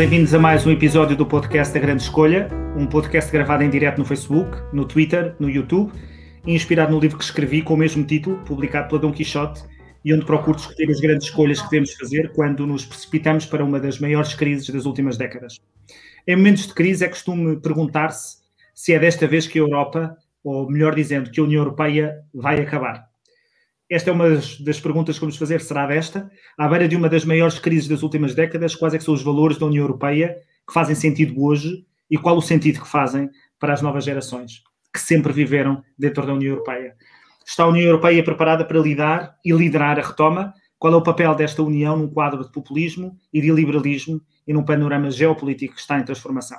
bem-vindos a mais um episódio do podcast A Grande Escolha, um podcast gravado em direto no Facebook, no Twitter, no YouTube, inspirado no livro que escrevi com o mesmo título, publicado pela Dom Quixote, e onde procuro discutir as grandes escolhas que devemos fazer quando nos precipitamos para uma das maiores crises das últimas décadas. Em momentos de crise é costume perguntar-se se é desta vez que a Europa, ou melhor dizendo, que a União Europeia vai acabar. Esta é uma das perguntas que vamos fazer, será desta? À beira de uma das maiores crises das últimas décadas, quais é são os valores da União Europeia que fazem sentido hoje e qual o sentido que fazem para as novas gerações que sempre viveram dentro da União Europeia? Está a União Europeia preparada para lidar e liderar a retoma? Qual é o papel desta União num quadro de populismo e de liberalismo e num panorama geopolítico que está em transformação?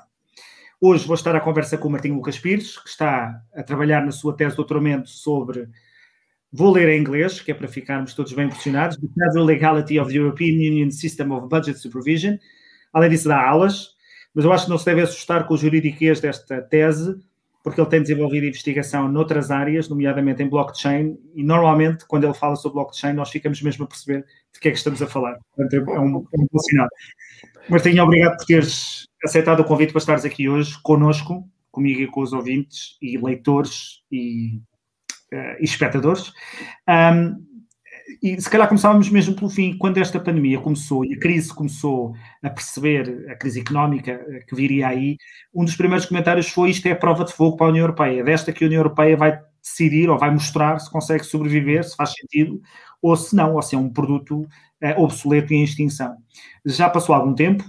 Hoje vou estar à conversa com o Martim Lucas Pires, que está a trabalhar na sua tese de doutoramento sobre Vou ler em inglês, que é para ficarmos todos bem impressionados. The Federal Legality of the European Union System of Budget Supervision. Além disso, dá aulas, mas eu acho que não se deve assustar com o juridiquês desta tese, porque ele tem desenvolvido investigação noutras áreas, nomeadamente em blockchain, e normalmente, quando ele fala sobre blockchain, nós ficamos mesmo a perceber de que é que estamos a falar. Portanto, é um, é um bom sinal. Martinho, obrigado por teres aceitado o convite para estares aqui hoje conosco, comigo e com os ouvintes e leitores e e espectadores. Um, e se calhar começávamos mesmo pelo fim, quando esta pandemia começou e a crise começou a perceber, a crise económica eh, que viria aí, um dos primeiros comentários foi isto é a prova de fogo para a União Europeia, é desta que a União Europeia vai decidir ou vai mostrar se consegue sobreviver, se faz sentido, ou se não, ou se é um produto uh, obsoleto e em extinção. Já passou algum tempo,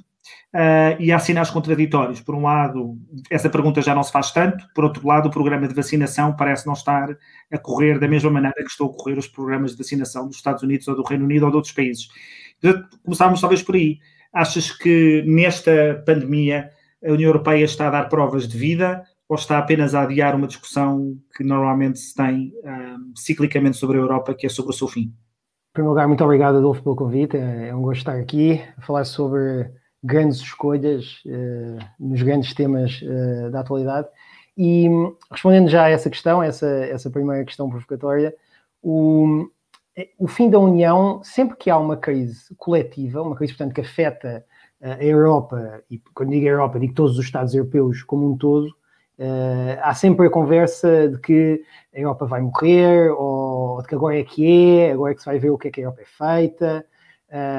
Uh, e há sinais contraditórios. Por um lado, essa pergunta já não se faz tanto, por outro lado, o programa de vacinação parece não estar a correr da mesma maneira que estão a correr os programas de vacinação dos Estados Unidos ou do Reino Unido ou de outros países. Começávamos talvez por aí. Achas que nesta pandemia a União Europeia está a dar provas de vida ou está apenas a adiar uma discussão que normalmente se tem um, ah, ciclicamente sobre a Europa, que é sobre o seu fim? Em primeiro lugar, muito obrigado, Adolfo, pelo convite. É um gosto estar aqui falar sobre grandes escolhas uh, nos grandes temas uh, da atualidade. E respondendo já a essa questão, essa, essa primeira questão provocatória, o, o fim da União, sempre que há uma crise coletiva, uma crise, portanto, que afeta a Europa, e quando digo a Europa, digo todos os Estados europeus como um todo, Uh, há sempre a conversa de que a Europa vai morrer, ou de que agora é que é, agora é que se vai ver o que é que a Europa é feita,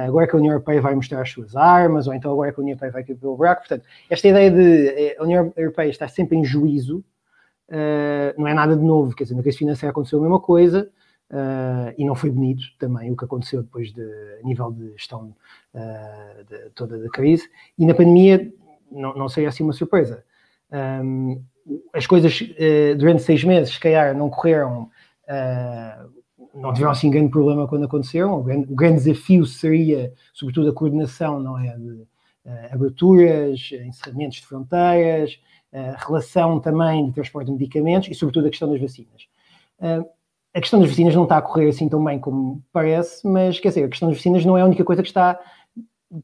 agora é que a União Europeia vai mostrar as suas armas, ou então agora que a União Europeia vai cair pelo buraco. Portanto, esta ideia de eh, a União Europeia estar sempre em juízo uh, não é nada de novo. Quer dizer, na crise financeira aconteceu a mesma coisa e não foi bonito também o que aconteceu depois de a nível de gestão de toda a crise. E na pandemia não, não seria assim uma surpresa. Um, as coisas durante seis meses, se calhar, não correram não tiveram assim grande problema quando aconteceram. O grande, o grande desafio seria, sobretudo, a coordenação, não é? De uh, aberturas, encerramentos de fronteiras, uh, relação também de transporte de medicamentos e, sobretudo, a questão das vacinas. Uh, a questão das vacinas não está a correr assim tão bem como parece, mas quer dizer, a questão das vacinas não é a única coisa que está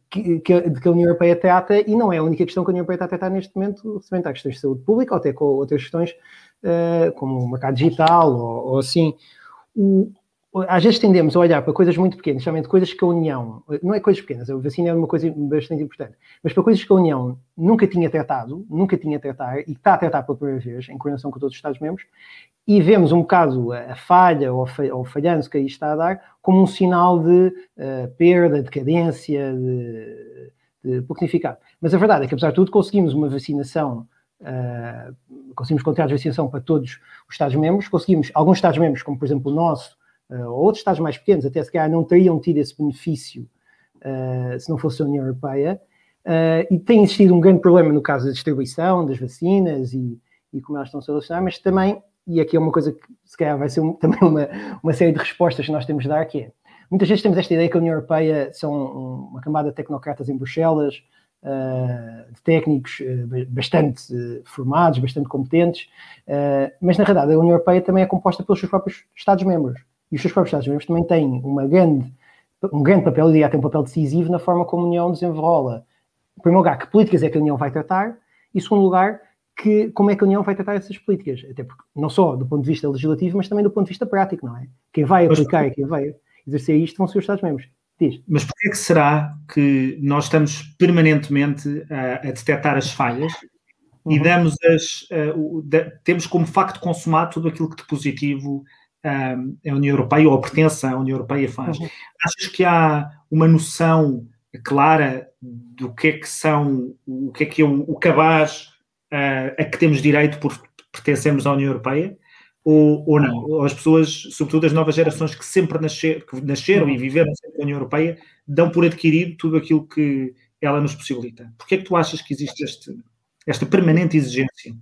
que, que, que a União Europeia trata e não é a única questão que a União Europeia está a tratar neste momento relativamente a questões de saúde pública ou até com outras questões uh, como o mercado digital ou, ou assim. O, às vezes tendemos a olhar para coisas muito pequenas, somente coisas que a União, não é coisas pequenas, a vacina é uma coisa bastante importante, mas para coisas que a União nunca tinha tratado, nunca tinha tratado e está a tratar pela primeira vez, em coordenação com todos os Estados-membros, e vemos um bocado a, falha ou, o falhanço que aí está a dar como um sinal de uh, perda, decadência, de, de pouco significado. Mas a verdade é que, apesar de tudo, conseguimos uma vacinação Uh, conseguimos contratos de vacinação para todos os Estados-membros, conseguimos, alguns Estados-membros, como por exemplo o nosso, outros Estados mais pequenos, até se calhar não teriam tido esse benefício uh, se não fosse a União Europeia. Uh, e tem existido um grande problema no caso da distribuição das vacinas e, e como elas estão a se relacionar, mas também, e aqui é uma coisa que se calhar vai ser um, também uma, uma série de respostas que nós temos de dar, que é, muitas vezes temos esta ideia que a União Europeia são uma camada de tecnocratas em Bruxelas, de técnicos bastante formados, bastante competentes, mas na verdade a União Europeia também é composta pelos seus próprios Estados-membros e os seus próprios Estados-membros também têm uma grande, um grande papel, eu diria, tem um papel decisivo na forma como a União desenrola. Em primeiro lugar, que políticas é que a União vai tratar, e em segundo lugar, que, como é que a União vai tratar essas políticas. Até porque, não só do ponto de vista legislativo, mas também do ponto de vista prático, não é? Quem vai aplicar e quem vai exercer isto vão ser os Estados-membros. Diz. Mas porquê é que será que nós estamos permanentemente a, a detectar as falhas uhum. e damos as, uh, da, temos como facto consumado tudo aquilo que de positivo a União Europeia ou a pertença à União Europeia faz? Uhum. Achas que há uma noção clara do que é que são, o que é que é o, o cabaz uh, a que temos direito por pertencermos à União Europeia? ou, ou não. Ou as pessoas, sobretudo as novas gerações que sempre nascer, que nasceram e viveram sempre na União Europeia, dão por adquirido tudo aquilo que ela nos possibilita. Porquê é que tu achas que existe este, esta permanente exigência?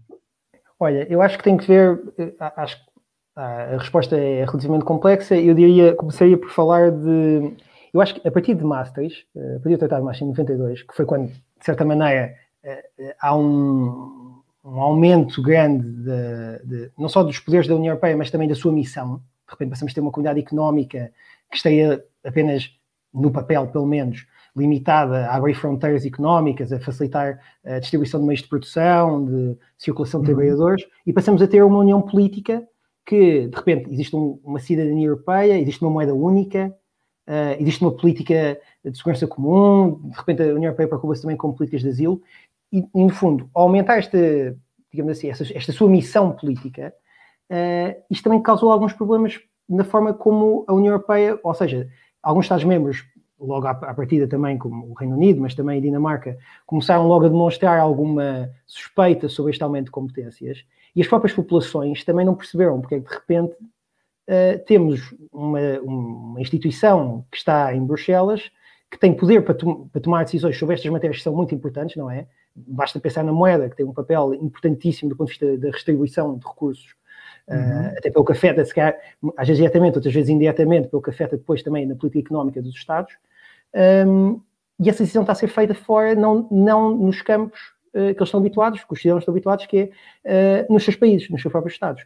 Olha, eu acho que tem que ver, eh, acho que a resposta é relativamente complexa. Eu diria, começaria por falar de. Eu acho que a partir de Maastricht, eh, a partir do Tratado de Maastricht em 92, que foi quando, de certa maneira, eh, há um, um aumento grande de, de, não só dos poderes da União Europeia, mas também da sua missão. De repente passamos a ter uma comunidade económica que esteja apenas, no papel pelo menos, limitada a abrir fronteiras económicas, a facilitar a distribuição de meios de produção, de circulação de uhum. trabalhadores, e passamos a ter uma união política que, de repente, existe um, uma cidadania europeia, existe uma moeda única, uh, existe uma política de segurança comum, de repente a União Europeia preocupa-se também com políticas de asilo, e, no fundo, aumentar esta, digamos assim, esta, esta sua missão política, uh, isto também causou alguns problemas na forma como a União Europeia, ou seja, alguns Estados-membros, logo à, à partida também, como o Reino Unido, mas também a Dinamarca, começaram logo a demonstrar alguma suspeita sobre este aumento de competências, e as próprias populações também não perceberam porque é que de repente uh, temos uma, uma instituição que está em Bruxelas que tem poder para, to para, tomar decisões sobre estas matérias que são muito importantes, não é? Basta pensar na moeda, que tem um papel importantíssimo do ponto de vista da redistribuição de recursos, uhum. uh, até pelo que afeta, se calhar, às vezes diretamente, outras vezes indiretamente, pelo que afeta depois também na política económica dos Estados. Um, e essa decisão está a ser feita fora, não, não nos campos uh, que eles estão habituados, que os cidadãos estão habituados, que é uh, nos seus países, nos seus próprios Estados.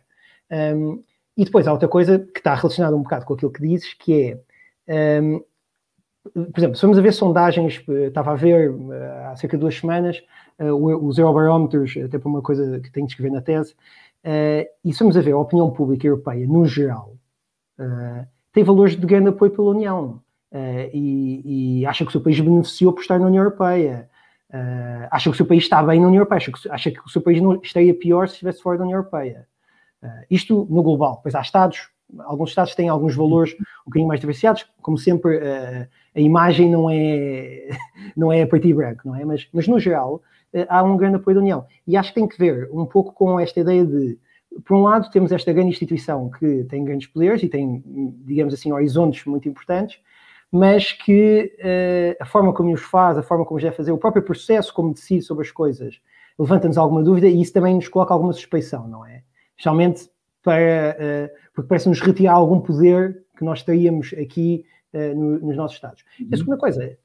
Um, e depois há outra coisa que está relacionada um bocado com aquilo que dizes, que é um, por exemplo, se vamos a ver sondagens, eh, estava a ver há cerca de duas semanas os Eurobarómetros, até para uma coisa que tenho de escrever na tese, e se vamos a ver a opinião pública europeia no geral, tem valores de grande apoio pela União e, e acha que o seu país beneficiou por estar na União Europeia. Uh, acha que o seu país está bem na União Europeia, acha que, acha que o seu país não estaria pior se estivesse fora da União Europeia. Uh, isto no global. Pois há Estados, alguns Estados têm alguns valores um bocadinho mais diversificados, como sempre, a imagem não é, não é a partir branco, não é? Mas, mas no geral, há um grande apoio da União. E acho que tem que ver um pouco com esta ideia de, por um lado, temos esta grande instituição que tem grandes poderes e tem, digamos assim, horizontes muito importantes, mas que uh, a forma como os faz, a forma como os deve fazer, o próprio processo como decide sobre as coisas, levanta-nos alguma dúvida e isso também nos coloca alguma suspeição, não é? Especialmente para, uh, porque parece-nos retirar algum poder que nós teríamos aqui uh, no, nos nossos Estados. Uhum. A segunda coisa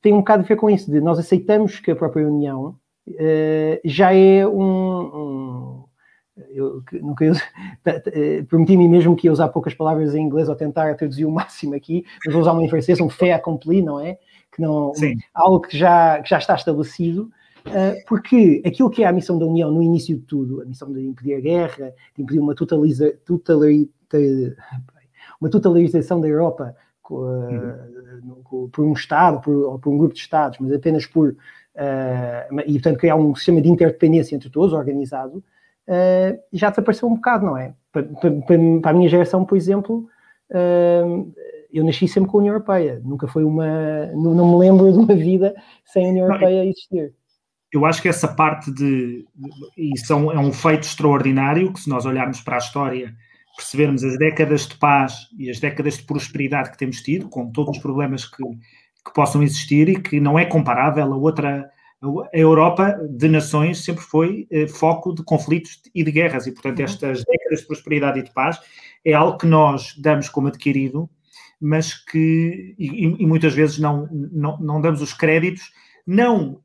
tem um bocado a ver com isso, de nós aceitamos que a própria União já é um, um eu nunca uso, prometi a mim mesmo que ia usar poucas palavras em inglês ou tentar traduzir o máximo aqui, mas vou usar uma francês, um fait accompli, não é? Que não, Sim. algo que já, que já está estabelecido, ah, porque aquilo que é a missão da União no início de tudo, a missão de impedir a guerra, de impedir uma, totaliza, uma totalização da Europa uhum. por um Estado por, ou por um grupo de Estados, mas apenas por. Uh, e, portanto, criar um sistema de interdependência entre todos, organizado, uh, já desapareceu um bocado, não é? Para, para, para a minha geração, por exemplo, uh, eu nasci sempre com a União Europeia, nunca foi uma. Não, não me lembro de uma vida sem a União Europeia existir eu acho que essa parte de. E são, é um feito extraordinário que, se nós olharmos para a história, percebermos as décadas de paz e as décadas de prosperidade que temos tido, com todos os problemas que, que possam existir e que não é comparável a outra. A Europa de nações sempre foi eh, foco de conflitos e de guerras, e portanto, uhum. estas décadas de prosperidade e de paz é algo que nós damos como adquirido, mas que, e, e muitas vezes não, não, não damos os créditos, não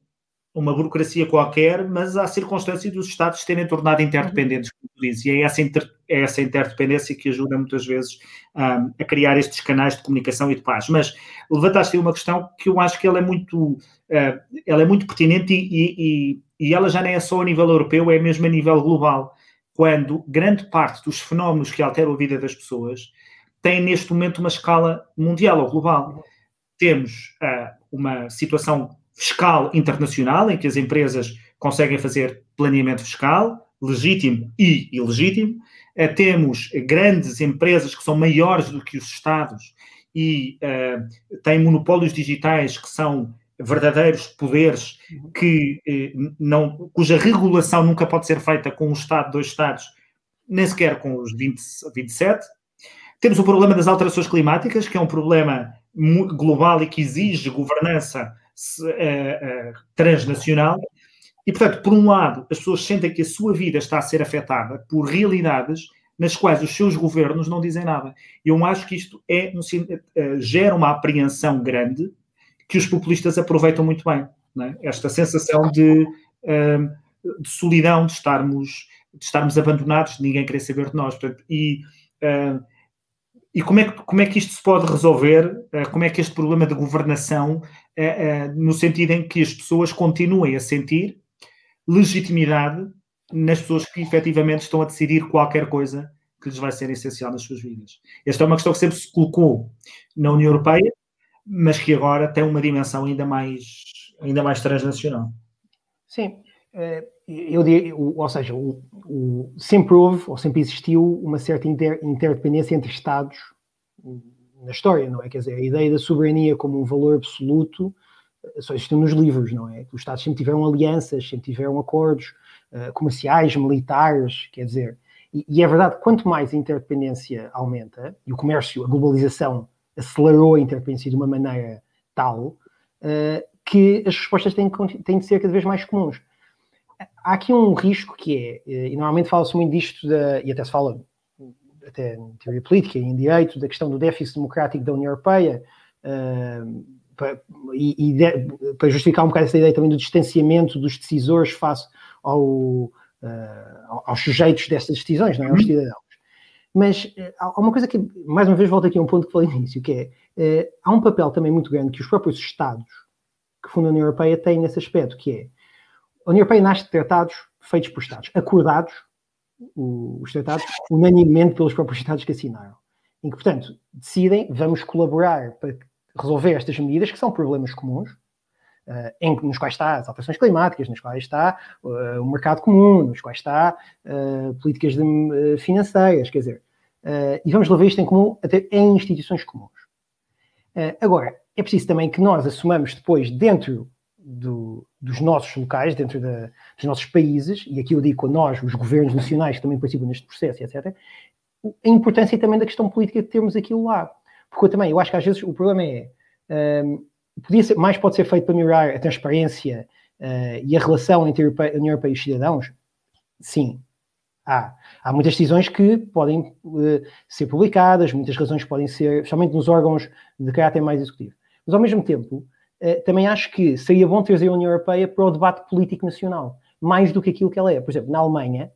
uma burocracia qualquer, mas há circunstâncias dos Estados terem tornado interdependentes, como tu dizes, e é essa, inter, é essa interdependência que ajuda muitas vezes um, a criar estes canais de comunicação e de paz. Mas levantaste aí uma questão que eu acho que ela é muito, uh, ela é muito pertinente e, e, e ela já nem é só a nível europeu, é mesmo a nível global, quando grande parte dos fenómenos que alteram a vida das pessoas têm neste momento uma escala mundial ou global. temos uh, uma situação fiscal internacional em que as empresas conseguem fazer planeamento fiscal, legítimo e ilegítimo. Uh, temos grandes empresas que são maiores do que os Estados e uh, têm monopólios digitais que são verdadeiros poderes que não, cuja regulação nunca pode ser feita com um Estado, dois Estados, nem sequer com os 20, 27. Temos o problema das alterações climáticas, que é um problema global e que exige governança uh, uh, transnacional. E, portanto, por um lado, as pessoas sentem que a sua vida está a ser afetada por realidades nas quais os seus governos não dizem nada. Eu acho que isto é um, uh, gera uma apreensão grande que os populistas aproveitam muito bem. É? Esta sensação de, de, solidão, de estarmos, de estarmos abandonados, de ninguém querer saber de nós. Portanto, e e como é, que, como é que isto se pode resolver? Eh, como é que este problema de governação, eh, eh, no sentido em que as pessoas continuem a sentir legitimidade nas pessoas que efetivamente estão a decidir qualquer coisa que lhes vai ser essencial nas suas vidas? Esta é uma questão que sempre se colocou na União Europeia, mas que agora tem uma dimensão ainda mais, ainda mais transnacional. Sim, eu diria, ou seja, o, o, sempre houve ou sempre existiu uma certa inter, interdependência entre Estados na história, não é? Quer dizer, a ideia da soberania como um valor absoluto eh, só existiu nos livros, não é? Os Estados sempre tiveram alianças, sempre tiveram acordos uh, comerciais, militares, quer dizer, e, e, é verdade, quanto mais a interdependência aumenta, e o comércio, a globalização acelerou a interdependência de uma maneira tal, uh, que as respostas têm, têm de ser cada vez mais comuns há aqui um risco que é, eh, e normalmente fala-se muito disto, da, e até se fala até em teoria política e em direito, da questão do déficit democrático da União Europeia, uh, para, e, e de, para justificar um bocado essa ideia também do distanciamento dos decisores face ao, uh, aos sujeitos dessas decisões, não é? aos uhum. cidadãos. Mas há uma coisa que, mais uma vez, volto aqui a um ponto que falei no início, que é, há um papel também muito grande que os próprios Estados que fundam a União Europeia têm nesse aspecto, que é a União Europeia nasce de tratados feitos por Estados, acordados, os tratados, unanimemente pelos próprios Estados que assinaram. Em que, portanto, decidem, vamos colaborar para resolver estas medidas, que são problemas comuns, uh, em, nos quais está as alterações climáticas, nos quais está uh, o mercado comum, nos quais está uh, políticas de, financeiras, quer dizer, e vamos resolver isto em comum até em instituições comuns. agora, é preciso também que nós assumamos depois, dentro do, dos nossos locais, dentro da, dos nossos países, e aqui eu digo nós, os governos nacionais que também participam neste processo, etc., a importância também da questão política de termos aquilo lá. Porque eu também, eu acho que às vezes o problema é, um, podia ser, mais pode ser feito para melhorar a transparência uh, e a relação entre a União Europeia e os cidadãos? Sim, há. Há muitas decisões que podem uh, ser publicadas, muitas razões podem ser, especialmente nos órgãos de caráter mais executivo. Mas ao mesmo tempo, também acho que seria bom trazer a União Europeia para o debate político nacional, mais do que aquilo que ela é. Por exemplo, na Alemanha,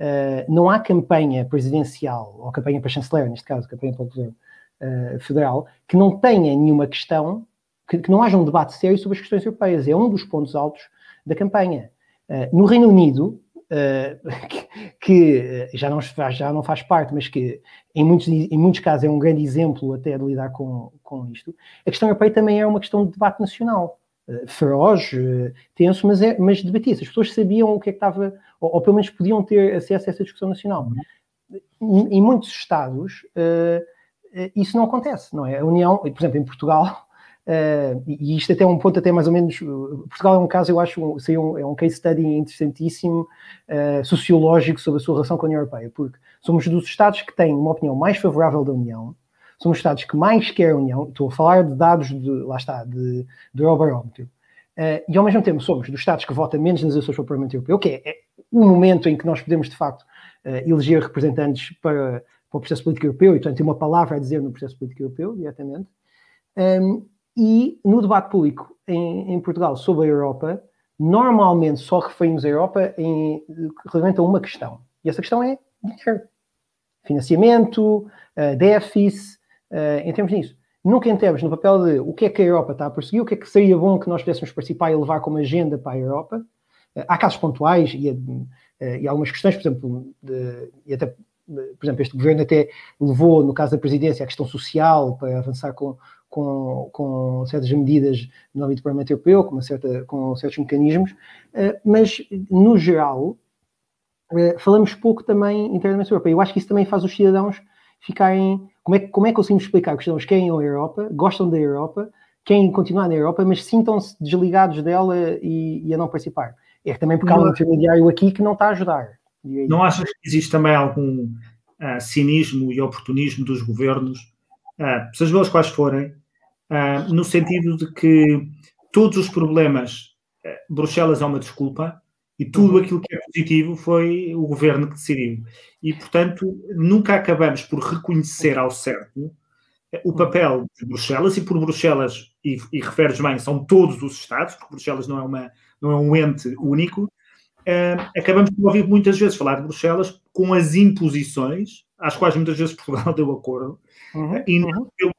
uh, não há campanha presidencial, ou campanha para chanceler, neste caso, campanha para o governo uh, federal, que não tenha nenhuma questão, que, que, não haja um debate sério sobre as questões europeias. É um dos pontos altos da campanha. No Reino Unido, que, que, já, não faz, já não faz parte, mas que em muitos, em muitos casos é um grande exemplo até de lidar com, com isto. A questão europeia também é uma questão de debate nacional. Uh, feroz, uh, tenso, mas, é, mas debatia-se. As pessoas sabiam o que é que estava, ou, ou, pelo menos podiam ter acesso a essa discussão nacional. Em, em muitos Estados, isso não acontece, não é? A União, por exemplo, em Portugal, Uh, e isto até é um ponto até mais ou menos Portugal é um caso eu acho um, é um case study interessantíssimo uh, sociológico sobre a sua relação com a União Europeia porque somos dos Estados que têm uma opinião mais favorável da União somos Estados que mais querem a União estou a falar de dados de, lá está de, do Eurobarómetro uh, e ao mesmo tempo somos dos Estados que votam menos nas eleições para o Parlamento Europeu que é, é o momento em que nós podemos de facto eleger representantes para, para o processo político europeu e portanto ter uma palavra a dizer no processo político europeu diretamente. Um, e no debate público em, em, Portugal sobre a Europa, normalmente só referimos a Europa em, relativamente a uma questão. E essa questão é dinheiro. Financiamento, uh, déficit, uh, em termos disso. Nunca entramos no papel de o que é que a Europa está a perseguir, o que é que seria bom que nós pudéssemos participar e levar como agenda para a Europa. Uh, há casos pontuais e, uh, e algumas questões, por exemplo, de, e até por exemplo, este governo até levou, no caso da presidência, a questão social para avançar com, com, com certas medidas no âmbito do Parlamento Europeu, com, certa, com certos mecanismos, uh, mas no geral uh, falamos pouco também internamente sobre a Europa. Eu acho que isso também faz os cidadãos ficarem. Como é, como é que conseguimos explicar que os cidadãos querem a Europa, gostam da Europa, querem continuar na Europa, mas sintam-se desligados dela e, e, a não participar? É também porque há um intermediário aqui que não está a ajudar. Não achas que existe também algum uh, cinismo e oportunismo dos governos, uh, sejam eles quais forem, uh, no sentido de que todos os problemas, Bruxelas é uma desculpa, e tudo uhum. aquilo que é positivo foi o governo que decidiu. E, portanto, nunca acabamos por reconhecer ao certo o papel de Bruxelas, e por Bruxelas, e, e referes bem, são todos os Estados, porque Bruxelas não é, uma, não é um ente único, uh, acabamos por ouvir muitas vezes falar de Bruxelas com as imposições, às quais muitas vezes Portugal deu acordo, uhum, uh, e não uhum. pelos,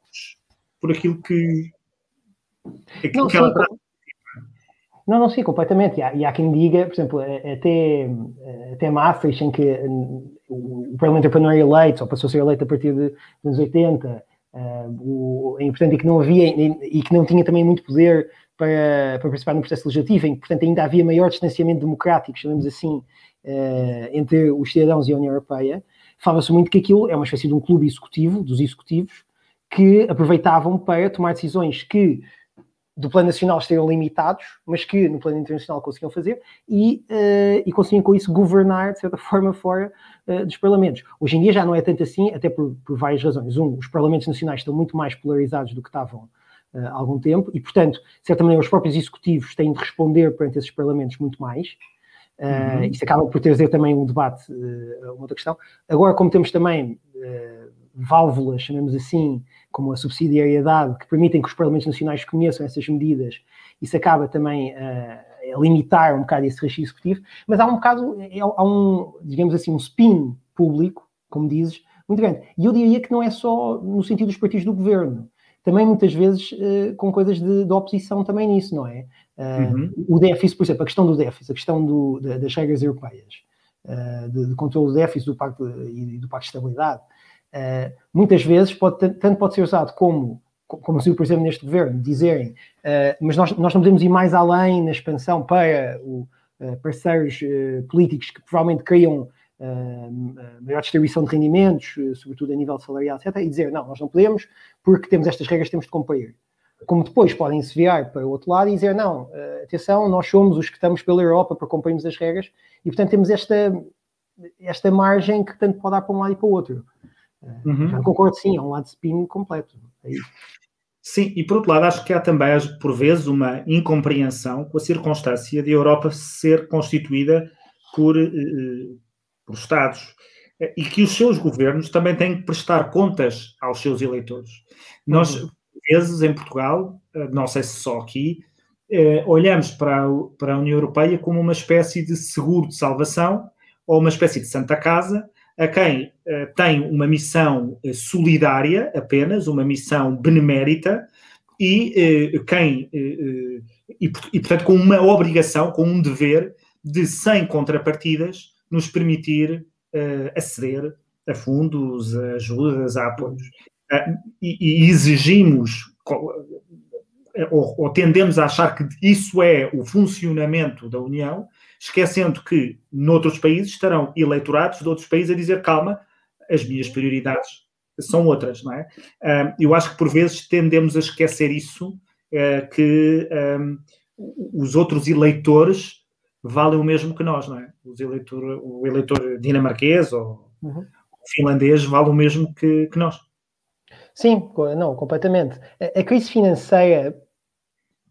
por aquilo que, aquilo não, que ela traz. Não, não, sim, completamente. E há, e há, quem diga, por exemplo, até, até Maastricht, em que o Parlamento Europeu não era eleito, ou passou a ser eleito a partir de, dos anos 80, uh, o, é importante e que não havia, e que não tinha também muito poder para, para participar no processo legislativo, em que, portanto, ainda havia maior distanciamento democrático, chamemos assim, uh, entre os cidadãos e a União Europeia, fala-se muito que aquilo é uma espécie de um clube executivo, dos executivos, que aproveitavam para tomar decisões que do plano nacional estariam limitados, mas que no plano internacional conseguiam fazer e, uh, e conseguiam com isso governar de certa forma fora uh, dos parlamentos. Hoje em dia já não é tanto assim, até por, por várias razões. Um, os parlamentos nacionais estão muito mais polarizados do que estavam uh, há algum tempo, e, portanto, de certa maneira, os próprios executivos têm de responder perante esses parlamentos muito mais. Uh, uhum. Isso acaba por trazer também um debate, uma outra questão. Agora, como temos também válvulas, chamemos assim, como a subsidiariedade, que permitem que os parlamentos nacionais conheçam essas medidas, isso acaba também a limitar um bocado esse registro executivo, mas há um bocado, há um, digamos assim, um spin público, como dizes, muito grande. E eu diria que não é só no sentido dos partidos do governo também muitas vezes uh, com coisas de, de, oposição também nisso, não é? Uh, uhum. O déficit, por exemplo, a questão do déficit, a questão do, das regras europeias, uh, de, de, controle do déficit do pacto, e do Pacto de Estabilidade, muitas vezes pode, tanto pode ser usado como, como se, por exemplo, neste governo, dizerem, mas nós, nós não podemos ir mais além na expansão para o, parceiros políticos que provavelmente criam maior distribuição de rendimentos, sobretudo a nível salarial, etc., e dizer, não, nós não podemos, porque temos estas regras, temos de cumprir. Como depois podem se virar para o outro lado e dizer, não, atenção, nós somos os que estamos pela Europa para cumprirmos as regras, e portanto temos esta, esta margem que tanto pode dar para um lado e para o outro. Eh, uhum. Concordo, sim, é um lado spin completo. É Sim, e por outro lado, acho que há também, por vezes, uma incompreensão com a circunstância de a Europa ser constituída por por Estados, eh, e que os seus governos também têm que prestar contas aos seus eleitores. Nós, uhum. vezes, em Portugal, eh, não sei se só aqui, eh, olhamos para a, para a União Europeia como uma espécie de seguro de salvação ou uma espécie de Santa Casa a quem tem uma missão solidária apenas, uma missão benemérita e quem e, e, portanto com uma obrigação, com um dever de sem contrapartidas nos permitir aceder a fundos, a ajudas, a apoios. E, e, exigimos, ou, ou, tendemos a achar que isso é o funcionamento da União, esquecendo que noutros países estarão eleitorados de outros países a dizer calma, as minhas prioridades são outras, não é? Eu acho que por vezes tendemos a esquecer isso, que um, os outros eleitores valem o mesmo que nós, não é? Os eleitor, o eleitor dinamarquês ou uhum. finlandês vale o mesmo que, que, nós. Sim, não, completamente. A, a, crise financeira,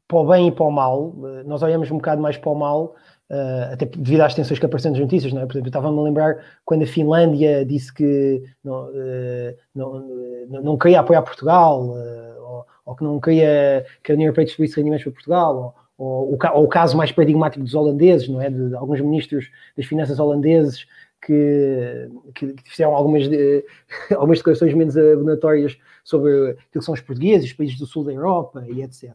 para o bem e para o mal, eh, nós olhamos um bocado mais para o mal, uh, até devido às tensões que aparecem nas notícias, não é? Por exemplo, estava-me a lembrar quando a Finlândia disse que não, uh, não, não, não, queria apoiar Portugal, uh, ou, ou, que não queria que a União Europeia distribuísse rendimentos para Portugal, ou, ou, ou, o caso mais paradigmático dos holandeses, não é? De, de alguns ministros das finanças holandeses que, que, que fizeram algumas, de, algumas declarações menos abonatórias sobre aquilo que são os portugueses, os países do sul da Europa e etc.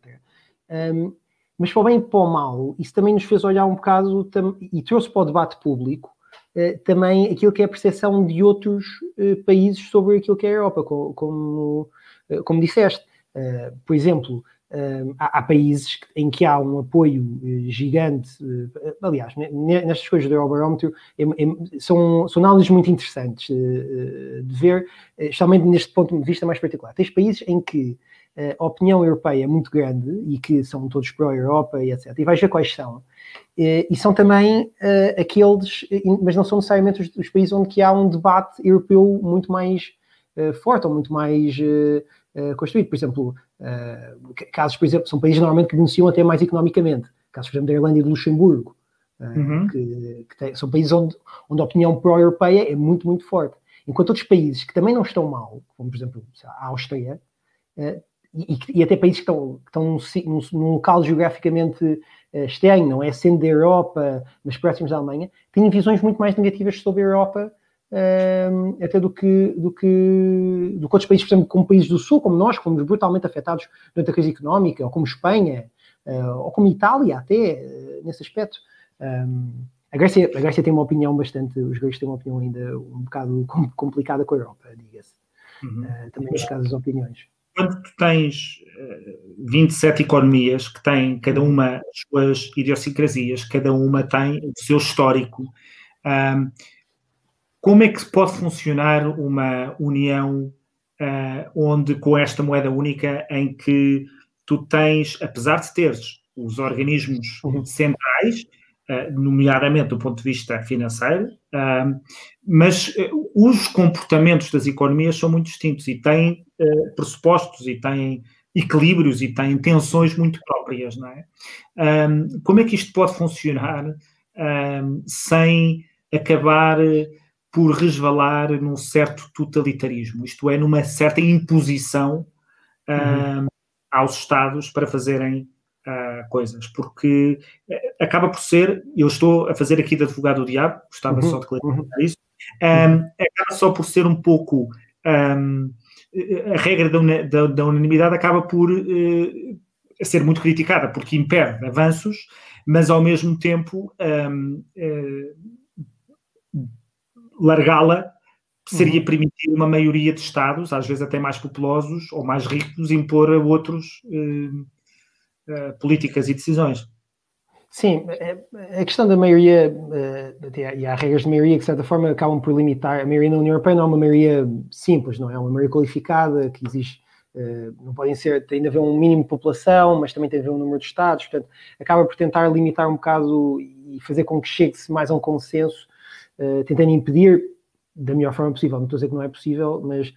Um, mas para o bem e para o mal, isso também nos fez olhar um bocado e trouxe para o debate público uh, também aquilo que é a percepção de outros uh, países sobre aquilo que é a Europa, como, uh, como disseste por exemplo, há, países em que há um apoio gigante, aliás, nestas coisas do Eurobarómetro, são, são análises muito interessantes de ver, especialmente neste ponto de vista mais particular. Tens países em que a opinião europeia é muito grande e que são todos pró-Europa e etc. E vais ver quais são. E são também uh, aqueles, mas não são necessariamente os, os, países onde há um debate europeu muito mais forte ou muito mais construído. Por exemplo, casos, por exemplo, são países normalmente que beneficiam até mais economicamente. Casos, por exemplo, da Irlanda e do Luxemburgo, uhum. que, que tem, são países onde, onde a opinião pró-europeia é muito, muito forte. Enquanto outros países que também não estão mal, como por exemplo a Áustria, e, e, até países que estão, que estão num, num, local geograficamente uh, estranho, não é? Sendo da Europa, mas próximos da Alemanha, têm visões muito mais negativas sobre a Europa uh, até do que, do, que, do que outros países, por exemplo, como países do Sul, como nós, que fomos brutalmente afetados durante a crise económica, ou como Espanha, uh, ou como Itália, até, nesse aspecto. Um, a Grécia, a Grécia tem uma opinião bastante, os gregos têm uma opinião ainda um bocado complicada com a Europa, diga-se. Uhum. também nos casos das opiniões quando tu tens 27 eh, economias que têm cada uma as suas idiosincrasias, cada uma tem o seu histórico, um, como é que pode funcionar uma união uh, onde com esta moeda única em que tu tens, apesar de teres os organismos uhum. centrais, nomeadamente do ponto de vista financeiro, uh, mas os comportamentos das economias são muito distintos e têm pressupostos e têm equilíbrios e têm tensões muito próprias, não é? Como é que isto pode funcionar sem acabar por resvalar num certo totalitarismo, isto é, numa certa imposição um, uhum. aos Estados para fazerem coisas, porque eh, acaba por ser, eu estou a fazer aqui de advogado do diabo, gostava uhum. só de clarificar uhum. isso, um, acaba só por ser um pouco um, a regra da, da, da, unanimidade acaba por uh, ser muito criticada porque impede avanços, mas ao mesmo tempo um, uh, largá-la seria uhum. permitir uma maioria de Estados, às vezes até mais populosos ou mais ricos, impor a outros uh, políticas e decisões. Sim, é, a questão da maioria, eh, e há regras de maioria que, de certa forma, acabam por limitar. A maioria na União Europeia não é uma maioria simples, não é? É uma maioria qualificada que existe. Eh, não podem ser, tem de haver um mínimo de população, mas também tem de haver um número de Estados, portanto, acaba por tentar limitar um bocado e fazer com que chegue-se mais a um consenso, eh, tentando impedir da melhor forma possível. Não estou a dizer que não é possível, mas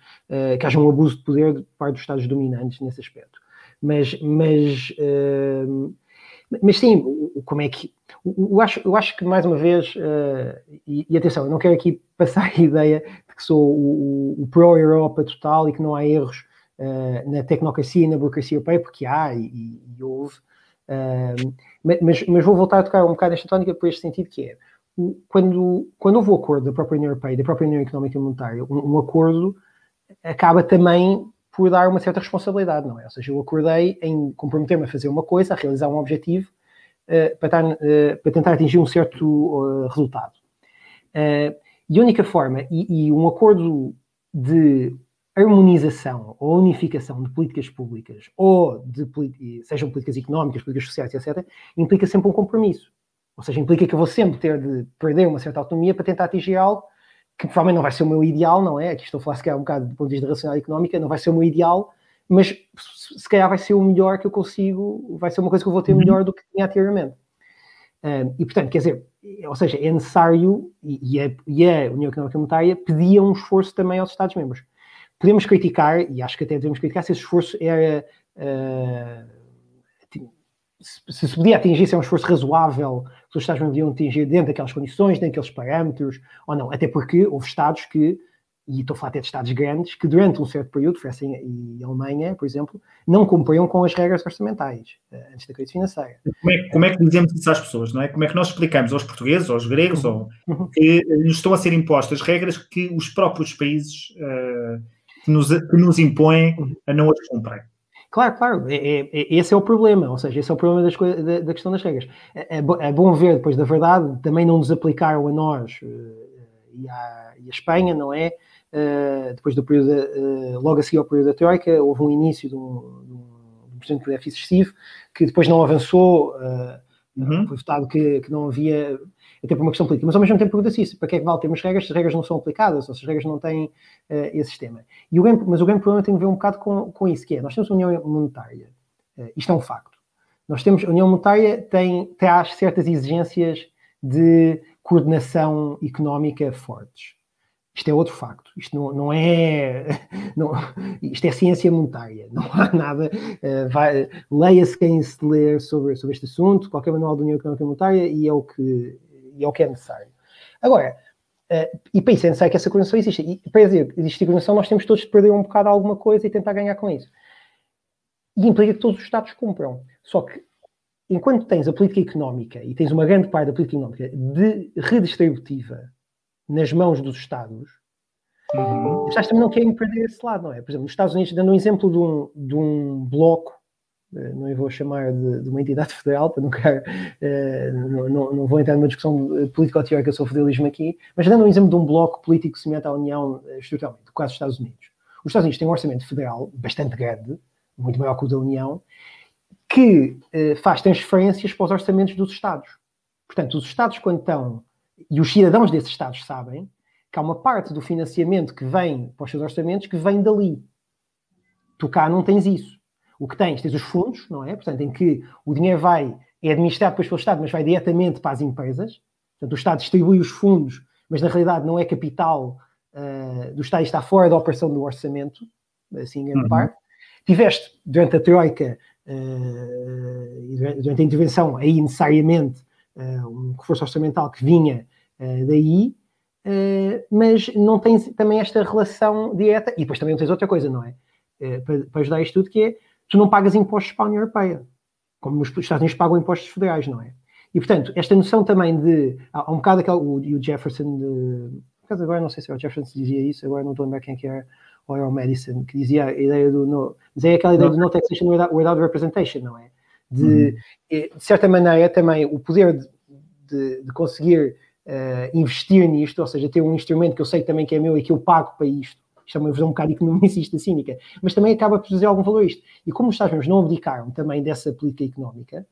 que haja um abuso de poder de parte dos Estados dominantes nesse aspecto. Mas, mas mas sim, como é que. Eu acho, eu acho que, mais uma vez, uh, e, e, atenção, eu não quero aqui passar a ideia de que sou o, o pró-Europa total e que não há erros uh, na tecnocracia e na burocracia europeia, porque há e, e houve. Uh, mas, mas vou voltar a tocar um bocado nesta tónica por este sentido que é quando, quando houve o acordo da própria União Europeia, da própria União Económica e Monetária, um, um acordo acaba também por dar uma certa responsabilidade, não é? Ou seja, eu acordei em comprometer-me a fazer uma coisa, a realizar um objetivo, uh, para, uh, para, tentar atingir um certo uh, resultado. e a única forma, e, e, um acordo de harmonização ou unificação de políticas públicas, ou de sejam políticas económicas, políticas sociais, etc., implica sempre um compromisso. Ou seja, implica que eu vou sempre ter de perder uma certa autonomia para tentar atingir algo que provavelmente não vai ser o meu ideal, não é? Aqui estou a falar se calhar um bocado do ponto de vista racional económica, não vai ser o meu ideal, mas se calhar vai ser o melhor que eu consigo, vai ser uma coisa que eu vou ter uhum. melhor do que tinha anteriormente. Um, e portanto, quer dizer, ou seja, é necessário, e, a, e a União Económica Monetária pedia um esforço também aos Estados-membros. Podemos criticar, e acho que até devemos criticar, se esse esforço era. Uh, se se podia atingir, se é um esforço razoável que os Estados membros deviam atingir dentro daquelas condições, dentro daqueles parâmetros, ou não. Até porque houve Estados que, e estou a falar até de Estados grandes, que durante um certo período, França e Alemanha, por exemplo, não cumpriam com as regras orçamentais uh, antes da crise financeira. Como é, como é, que dizemos isso às pessoas, não é? Como é que nós explicamos aos portugueses, aos gregos, uhum. ou, que nos estão a ser impostas regras que os próprios países uh, que, nos, que nos impõem a não as cumprem? Claro, claro, é, é, é, esse é o problema, ou seja, esse é o problema das, da, da, questão das regras. É, é, é, bom ver, depois da verdade, também não nos aplicaram a nós uh, e, à, e à Espanha, não é? uh, depois do período, uh, logo a seguir ao período da Troika, houve um início de um, de um, de um de déficit excessivo, que depois não avançou, uh, uhum. foi votado que, que não havia, até por uma questão política, mas ao mesmo tempo pergunta-se isso, para que é que vale termos regras se as regras não são aplicadas, ou se as regras não têm esse sistema. E o grande, mas o grande problema tem a ver um bocado com, com isso, que é, nós temos uma união monetária, isto é um facto, nós temos, a união monetária tem, traz certas exigências de coordenação económica fortes. Isto é outro facto. Isto não, não é. Não, isto é ciência monetária. Não há nada. Uh, Leia-se quem se ler sobre, sobre este assunto, qualquer manual da União Económica Monetária, e é o que, e é, o que é necessário. Agora, uh, e para isso é necessário que essa coordenação exista. E para dizer existe coordenação, nós temos todos de perder um bocado alguma coisa e tentar ganhar com isso. E implica que todos os Estados cumpram. Só que enquanto tens a política económica e tens uma grande parte da política económica de redistributiva nas mãos dos Estados, uhum. os Estados também não querem perder esse lado, não é? Por exemplo, nos Estados Unidos, dando um exemplo de um, de um bloco, eh, não vou chamar de, de, uma entidade federal, para não, quero, eh, não, não, não, vou entrar numa discussão político-teórica sobre o federalismo aqui, mas dando um exemplo de um bloco político semelhante à União eh, estruturalmente, caso dos Estados Unidos. Os Estados Unidos têm um orçamento federal bastante grande, muito maior que o da União, que faz transferências para os orçamentos dos Estados. Portanto, os Estados, quando estão e os cidadãos desses Estados sabem que há uma parte do financiamento que vem para os seus orçamentos que vem dali. Tu cá não tens isso. O que tens, tens os fundos, não é? Portanto, em que o dinheiro vai, é administrado depois pelo Estado, mas vai diretamente para as empresas. Portanto, o Estado distribui os fundos, mas na realidade não é capital uh, do Estado, está fora da operação do orçamento, assim, em grande uhum. parte. Tiveste, durante a Troika, uh, durante a intervenção, aí necessariamente um reforço orçamental que vinha uh, daí, uh, mas não tens também esta relação direta, e depois também não tens outra coisa, não é? Para, para, ajudar isto tudo, que é, tu não pagas impostos para a União Europeia, como os Estados Unidos pagam impostos federais, não é? E, portanto, esta noção também de, há um bocado aquele, o, o Jefferson, de, agora não sei se o Jefferson dizia isso, agora não estou a lembrar quem é que era, ou era o Madison, que dizia a ideia do, no, mas é aquela ideia do no taxation without, without representation, não é? De, uhum. de certa maneira, também o poder de, de, de conseguir uh, investir nisto, ou seja, ter um instrumento que eu sei também que é meu e que eu pago para isto. Isto é uma visão um bocado economicista cínica, mas também acaba por fazer algum valor isto. E como os Estados-membros não abdicaram também dessa política económica,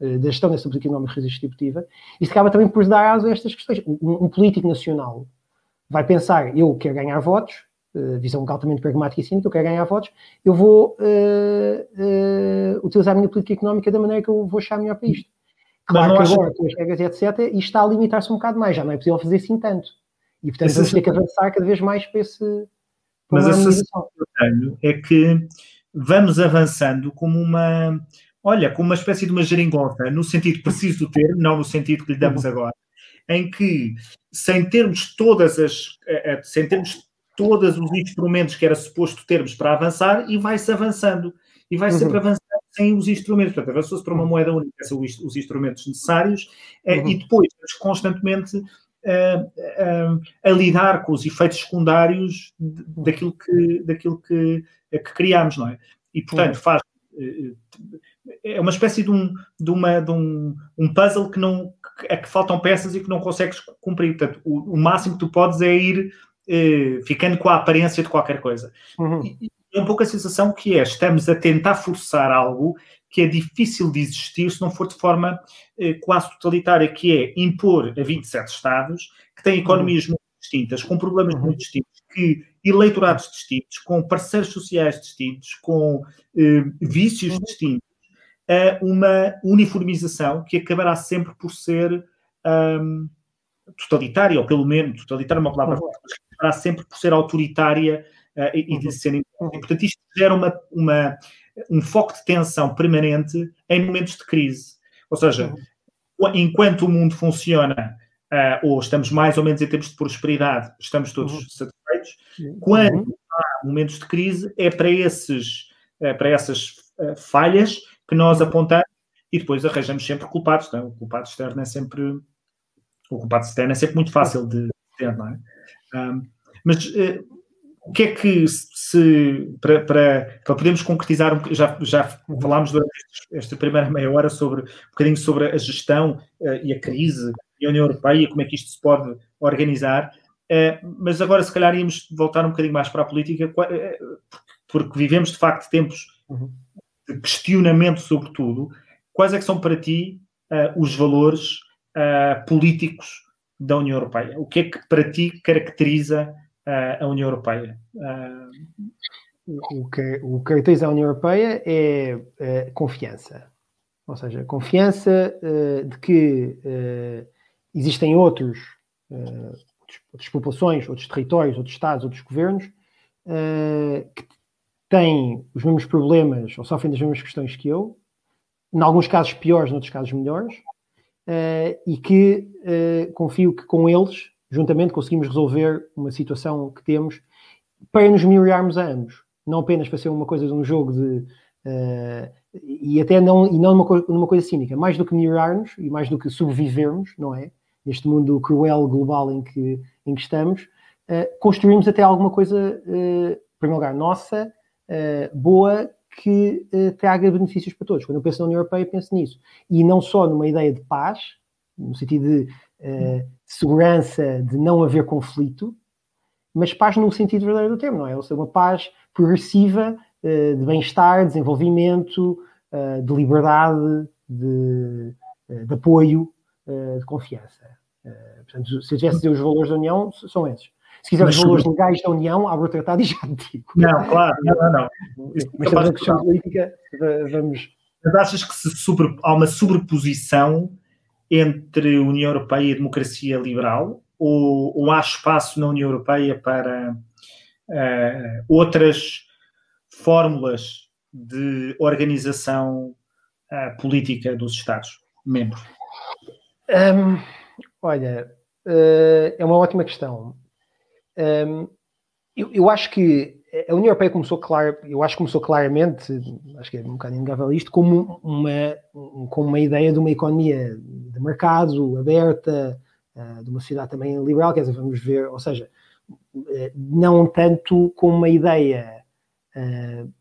uh, da gestão dessa política económica redistributiva, isto acaba também por dar aso a estas questões. Um, um político nacional vai pensar, eu quero ganhar votos, visão altamente pragmática e cínica, eu quero ganhar votos, eu vou utilizar a minha política económica da maneira que eu vou achar melhor para isto. Claro que agora, com as regras etc., isto está a limitar-se um bocado mais, já não é possível fazer assim tanto. E portanto vamos ter que avançar cada vez mais para esse. Para Mas a sensação que eu tenho é que vamos avançando como uma. Olha, como uma espécie de uma geringonça, no sentido preciso do termo, não no sentido que lhe damos uhum. agora, em que, sem termos todas as. Eh, eh, sem termos todos os instrumentos que era suposto termos para avançar, e vai-se avançando. E vai sempre uhum. avançando sem os instrumentos. Portanto, avançou-se para uma uhum. moeda única, são os, os instrumentos necessários, eh, uhum. e depois constantemente uh, uh, a lidar com os efeitos secundários daquilo que, daquilo que, que criámos, não é? E, portanto, uhum. faz. É uma espécie de um, de uma, de um, um puzzle que não é que faltam peças e que não consegues cumprir. Portanto, o, o máximo que tu podes é ir ficando com a aparência de qualquer coisa. Uhum. É um pouco a sensação que é, estamos a tentar forçar algo que é difícil de existir se não for de forma eh, quase totalitária, que é impor a 27 Estados, que têm economias uhum. muito distintas, com problemas uhum. muito distintos, que eleitorados distintos, com parceiros sociais distintos, com eh, vícios uhum. distintos, a uma uniformização que acabará sempre por ser um, totalitária, ou pelo menos, totalitária é uma palavra forte, mas acabará sempre por ser autoritária uh, e, de uhum. serem. Uhum. portanto, isto gera uma, uma, um foco de tensão permanente em momentos de crise. Ou seja, uhum. enquanto o mundo funciona, uh, ou estamos mais ou menos em tempos de prosperidade, estamos todos uhum. satisfeitos. Quando uhum. há momentos de crise, é para, esses, uh, para essas falhas que nós apontamos e depois arranjamos sempre culpados. Não? É? O culpado externo é sempre. O culpado externo é sempre muito fácil de ter, não é? Um, mas o que é que se para, para, para podermos concretizar, já, já falámos durante esta primeira meia hora sobre um bocadinho sobre a gestão uh, e a crise e a União Europeia, como é que isto se pode organizar. mas agora, se calhar, íamos voltar um bocadinho mais para a política, porque vivemos de facto tempos uhum. de questionamento sobre tudo. Quais é que são para ti os valores políticos da União Europeia? O que é que para ti caracteriza a União Europeia? O que, o que caracteriza a União Europeia é, é confiança. Ou seja, confiança uh, de que uh, existem outros, uh, outras populações, outros territórios, outros Estados, outros governos que têm os mesmos problemas ou sofrem das mesmas questões que eu, em alguns casos piores, em outros casos melhores, e que confio que com eles, juntamente, conseguimos resolver uma situação que temos para nos melhorarmos a ambos não apenas para ser uma coisa de um jogo de. Uh, e até não, e não numa, numa coisa cínica, mais do que melhorar-nos e mais do que sobrevivermos, não é? Neste mundo cruel global em que, em que estamos, construímos até alguma coisa, em primeiro lugar, nossa, boa, que traga benefícios para todos. Quando eu penso na União Europeia, penso nisso. E não só numa ideia de paz, no sentido de segurança, de não haver conflito, mas paz no sentido verdadeiro do termo, não é? Ou seja, uma paz progressiva uh, de bem-estar, desenvolvimento, de liberdade, de, de apoio, de confiança. portanto, se eu tivesse os valores da União, são esses. Se quiser os valores legais da União, abro o tratado e já te digo. Não, claro, não, não. não. Mas sobre a questão política, vamos. Mas achas que sobre, há uma sobreposição entre União Europeia e democracia liberal? Ou, ou há espaço na União Europeia para uh, outras fórmulas de organização uh, política dos Estados-membros? Um, olha, uh, é uma ótima questão. Um, eu, eu, acho que a União Europeia começou claro, eu acho começou claramente, acho que é um bocado inegável isto, como uma, como uma ideia de uma economia de mercado aberta, uh, de uma sociedade também liberal, quer dizer, vamos ver, ou seja, eh, não tanto com uma ideia uh,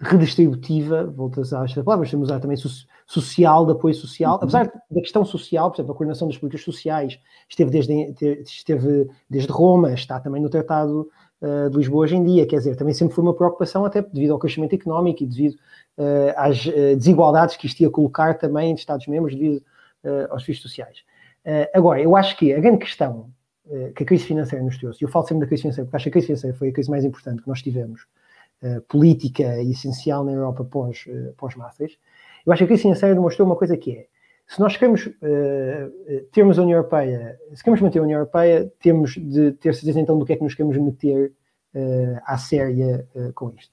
redistributiva, volto a esta palavra, temos usar também so social, de apoio social, uhum. apesar da questão social, por exemplo, a coordenação das políticas sociais esteve desde, esteve desde Roma, está também no Tratado uh, de Lisboa hoje em dia, quer dizer, também sempre foi uma preocupação, até devido ao crescimento económico e devido uh, às desigualdades que isto ia colocar também em Estados-membros devido aos fins sociais. agora, eu acho que a grande questão eh, que a crise financeira nos trouxe, eu falo sempre da crise financeira, porque acho que a crise financeira foi a crise mais importante que nós tivemos, política e essencial na Europa pós, uh, pós Maastricht, eu acho que a crise financeira demonstrou uma coisa que é, se nós queremos uh, termos a União Europeia, se queremos manter a União Europeia, temos de ter certeza então do que é que nos queremos meter uh, à séria com isto.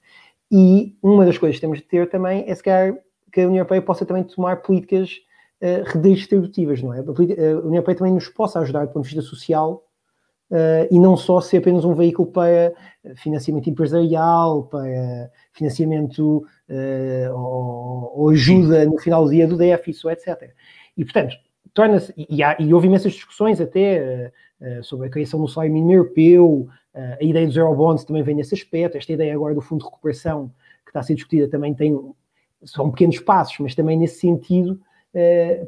E uma das coisas que temos de ter também é se calhar que a União Europeia possa também tomar políticas uh, redistributivas, não é? A, União Europeia também nos possa ajudar do ponto de vista social uh, e não só ser apenas um veículo para financiamento empresarial, para financiamento uh, ou, ou, ajuda no final do dia do déficit, etc. E, portanto, torna-se, e, e, houve imensas discussões até uh, sobre a criação do salário mínimo europeu, a ideia dos eurobonds também vem nesse aspecto, esta ideia agora do fundo de recuperação que está a ser discutida também tem, são pequenos passos, mas também nesse sentido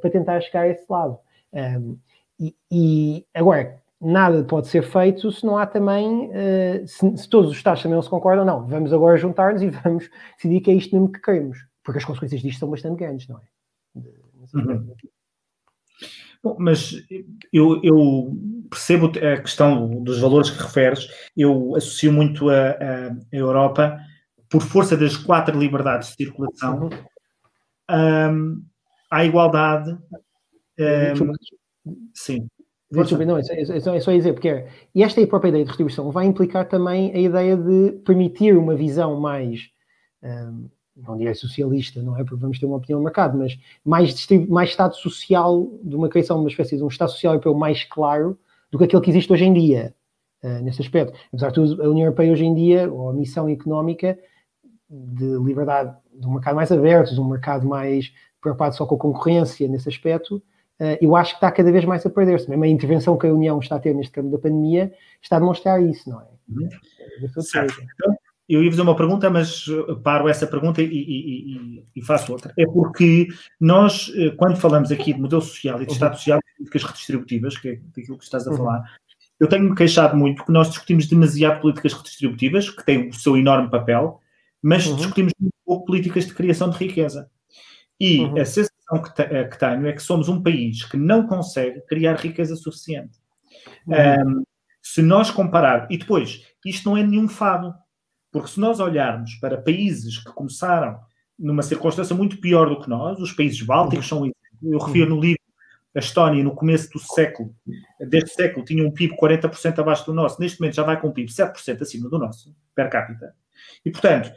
para tentar chegar a esse lado. Um, e, e, agora, nada pode ser feito se não há também, uh, se, se, todos os Estados também não se concordam, não, vamos agora juntar-nos e vamos decidir que é isto mesmo que queremos, porque as consequências disto são bastante grandes, não é? Uhum. Bom, mas eu, eu, percebo a questão dos valores que referes, eu associo muito a, a Europa por força das quatro liberdades de circulação. Uhum. Um, à igualdade. Um, sim. Desculpa, não, é, é, é, só dizer, porque é, e esta é a própria ideia de redistribuição vai implicar também a ideia de permitir uma visão mais, um, não diria socialista, não é? Porque vamos ter uma opinião no mercado, mas mais, mais Estado social, de uma criação de uma espécie de um Estado social europeu mais claro do que aquele que existe hoje em dia, uh, nesse aspecto. Apesar de tudo, a União Europeia hoje em dia, ou a missão económica de liberdade, de um mercado mais aberto, de um mercado mais preocupado só com a concorrência nesse aspecto, eu acho que está cada vez mais a perder-se. Mesmo a intervenção que a União está a ter neste campo da pandemia está a demonstrar isso, não é? Uhum. Certo. Então, eu ia fazer uma pergunta, mas eh, paro essa pergunta e, e, e, e, faço outra. É porque nós, eh, quando falamos aqui de modelo social e de Estado social, de políticas redistributivas, que é daquilo que estás a uhum. falar, eu tenho-me queixado muito que nós discutimos demasiado políticas redistributivas, que têm o seu enorme papel, mas uhum. discutimos muito pouco políticas de criação de riqueza. E uhum. a sensação que, te, que, tenho é que somos um país que não consegue criar riqueza suficiente. Uhum. Um, se nós comparar, e depois, isto não é nenhum fado, porque se nós olharmos para países que começaram numa circunstância muito pior do que nós, os países bálticos são exemplo. Eu refiro no livro a Estónia, no começo do século, deste século, tinha um PIB 40% abaixo do nosso, neste momento já vai com um PIB 7% acima do nosso, per capita. E, portanto,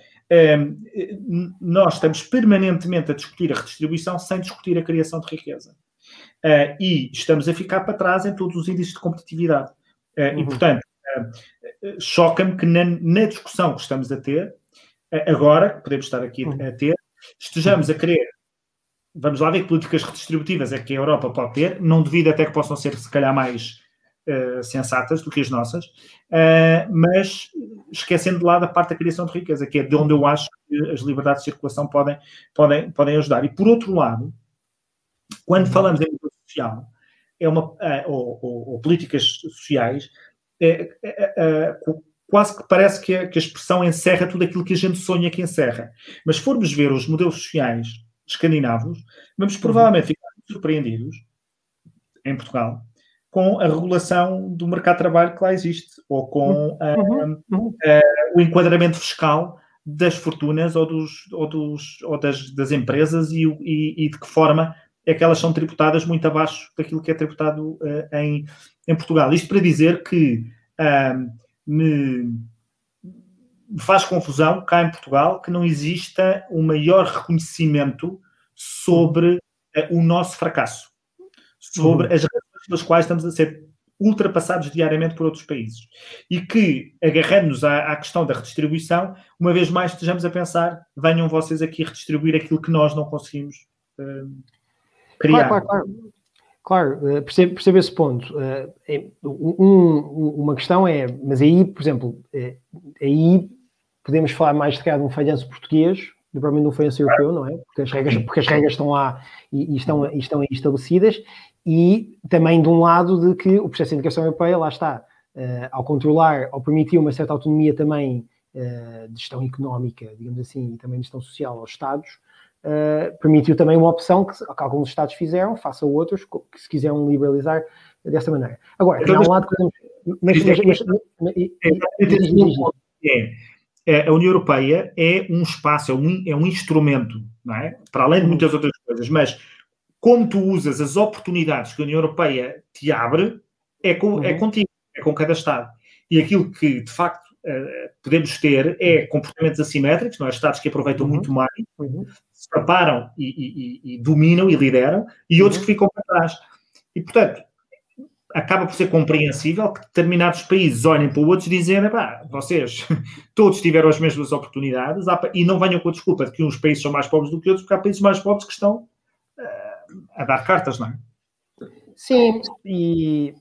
nós estamos permanentemente a discutir a redistribuição sem discutir a criação de riqueza. Eh, e estamos a ficar para trás em todos os índices de competitividade. Eh, e, uhum. portanto, eh, choca-me que na, na, discussão que estamos a ter, agora, que podemos estar aqui uhum. a ter, estejamos a querer vamos lá ver que políticas redistributivas é que a Europa pode ter, não devido até que possam ser, se calhar, mais uh, sensatas do que as nossas, uh, mas esquecendo de lado a parte da criação de riqueza, que é de onde eu acho que as liberdades de circulação podem, podem, podem ajudar. E, por outro lado, quando falamos em política social, é uma, uh, ou, ou, ou, políticas sociais, é, é, é, quase que parece que a, que a expressão encerra tudo aquilo que a gente sonha que encerra. Mas se formos ver os modelos sociais escandinavos, vamos uhum. provavelmente ficar surpreendidos em Portugal com a regulação do mercado de trabalho que lá existe, ou com uhum. uh, uh, o enquadramento fiscal das fortunas ou, dos, ou, dos, ou das, das empresas e, e, e, de que forma é que elas são tributadas muito abaixo daquilo que é tributado uh, em, em Portugal. Isto para dizer que me faz confusão cá em Portugal que não exista um maior reconhecimento sobre o nosso fracasso, sobre uhum. as pelas quais estamos a ser ultrapassados diariamente por outros países. E que, agarrando-nos à, à, questão da redistribuição, uma vez mais estejamos a pensar, venham vocês aqui redistribuir aquilo que nós não conseguimos uh, criar. Claro, claro, claro. Claro, eh, percebo, percebo esse ponto. Um, uma questão é, mas aí, por exemplo, aí podemos falar mais de de um falhanço português, do provavelmente um falhanço europeu, não é? Porque as regras, porque as regras estão lá e, e estão, e estão aí estabelecidas, e também de um lado de que o processo de integração europeia, lá está, uh, ao controlar, ao permitir uma certa autonomia também uh, de gestão económica, digamos assim, e também de gestão social aos Estados, uh, permitiu também uma opção que, que alguns Estados fizeram, faça outros, que se quiseram liberalizar dessa maneira. Agora, de um lado, podemos. Mas, mas, mas, mas, é, é, a União Europeia é um espaço, é um, é um instrumento, não é? Para além de muitas outras coisas, mas como tu usas as oportunidades que a União Europeia te abre, é, com, é uhum. contigo, é com cada Estado. E aquilo que, de facto, uh, podemos ter é comportamentos assimétricos, não é? Estados que aproveitam uhum. muito mais, uhum. se preparam e, e, e, dominam e lideram, e outros uhum. que ficam para trás. E, portanto, acaba por ser compreensível que determinados países olhem para outros e dizem, pá, vocês todos tiveram as mesmas oportunidades e não venham com a desculpa de que uns países são mais pobres do que outros, porque há países mais pobres que estão uh, a dar cartas, não é? Sim, e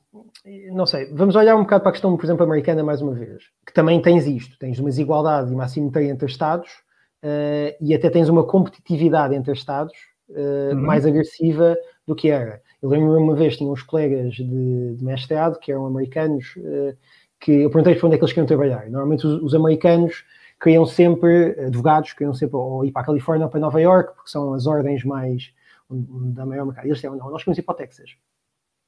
não sei, vamos olhar um bocado para a questão, por exemplo, americana mais uma vez, que também tens isto, tens uma desigualdade e uma assimetria entre Estados uh, e até tens uma competitividade entre Estados uh, uhum. mais agressiva do que era. Eu lembro uma vez, tinha uns colegas de, de mestrado que eram americanos, uh, que eu perguntei para onde é que eles queriam trabalhar. Normalmente os, os americanos queriam sempre, advogados, queriam sempre ou ir para a Califórnia ou para Nova York, porque são as ordens mais da maior mercado. E eles disseram, não, nós queremos ir para o Texas.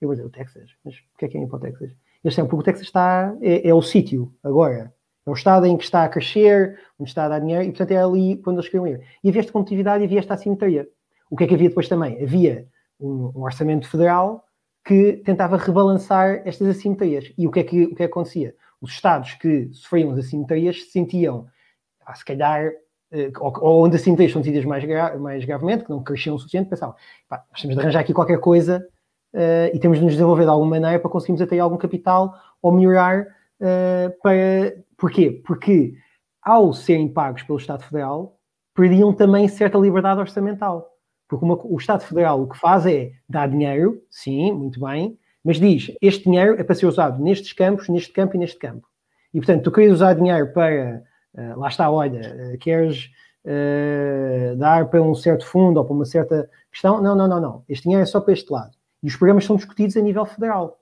Eu vou dizer, o Texas? Mas porquê é que é ir para o Texas? Eles disseram, porque o Texas está, é, é o sítio agora. É o estado em que está a crescer, onde está a dar dinheiro, e portanto é ali quando eles queriam ir. E havia esta competitividade e havia esta assimetria. O que é que havia depois também? Havia um, um orçamento federal que tentava rebalançar estas assimetrias. E o que é que, o que, é que acontecia? Os Estados que sofriam as assimetrias se sentiam, ah, se calhar, ou, ou onde as assimetrias são sentidas mais, mais gravemente, que não cresciam o suficiente, pensavam, pá, nós temos de arranjar aqui qualquer coisa uh, e temos de nos desenvolver de alguma maneira para conseguirmos atrair algum capital ou melhorar uh, para... Porquê? Porque ao serem pagos pelo Estado Federal, perdiam também certa liberdade orçamental. Porque uma, o Estado Federal o que faz é dar dinheiro, sim, muito bem, mas diz: este dinheiro é para ser usado nestes campos, neste campo e neste campo. E portanto, tu queres usar dinheiro para, uh, lá está, olha, uh, queres uh, dar para um certo fundo ou para uma certa questão? Não, não, não, não. Este dinheiro é só para este lado. E os programas são discutidos a nível federal.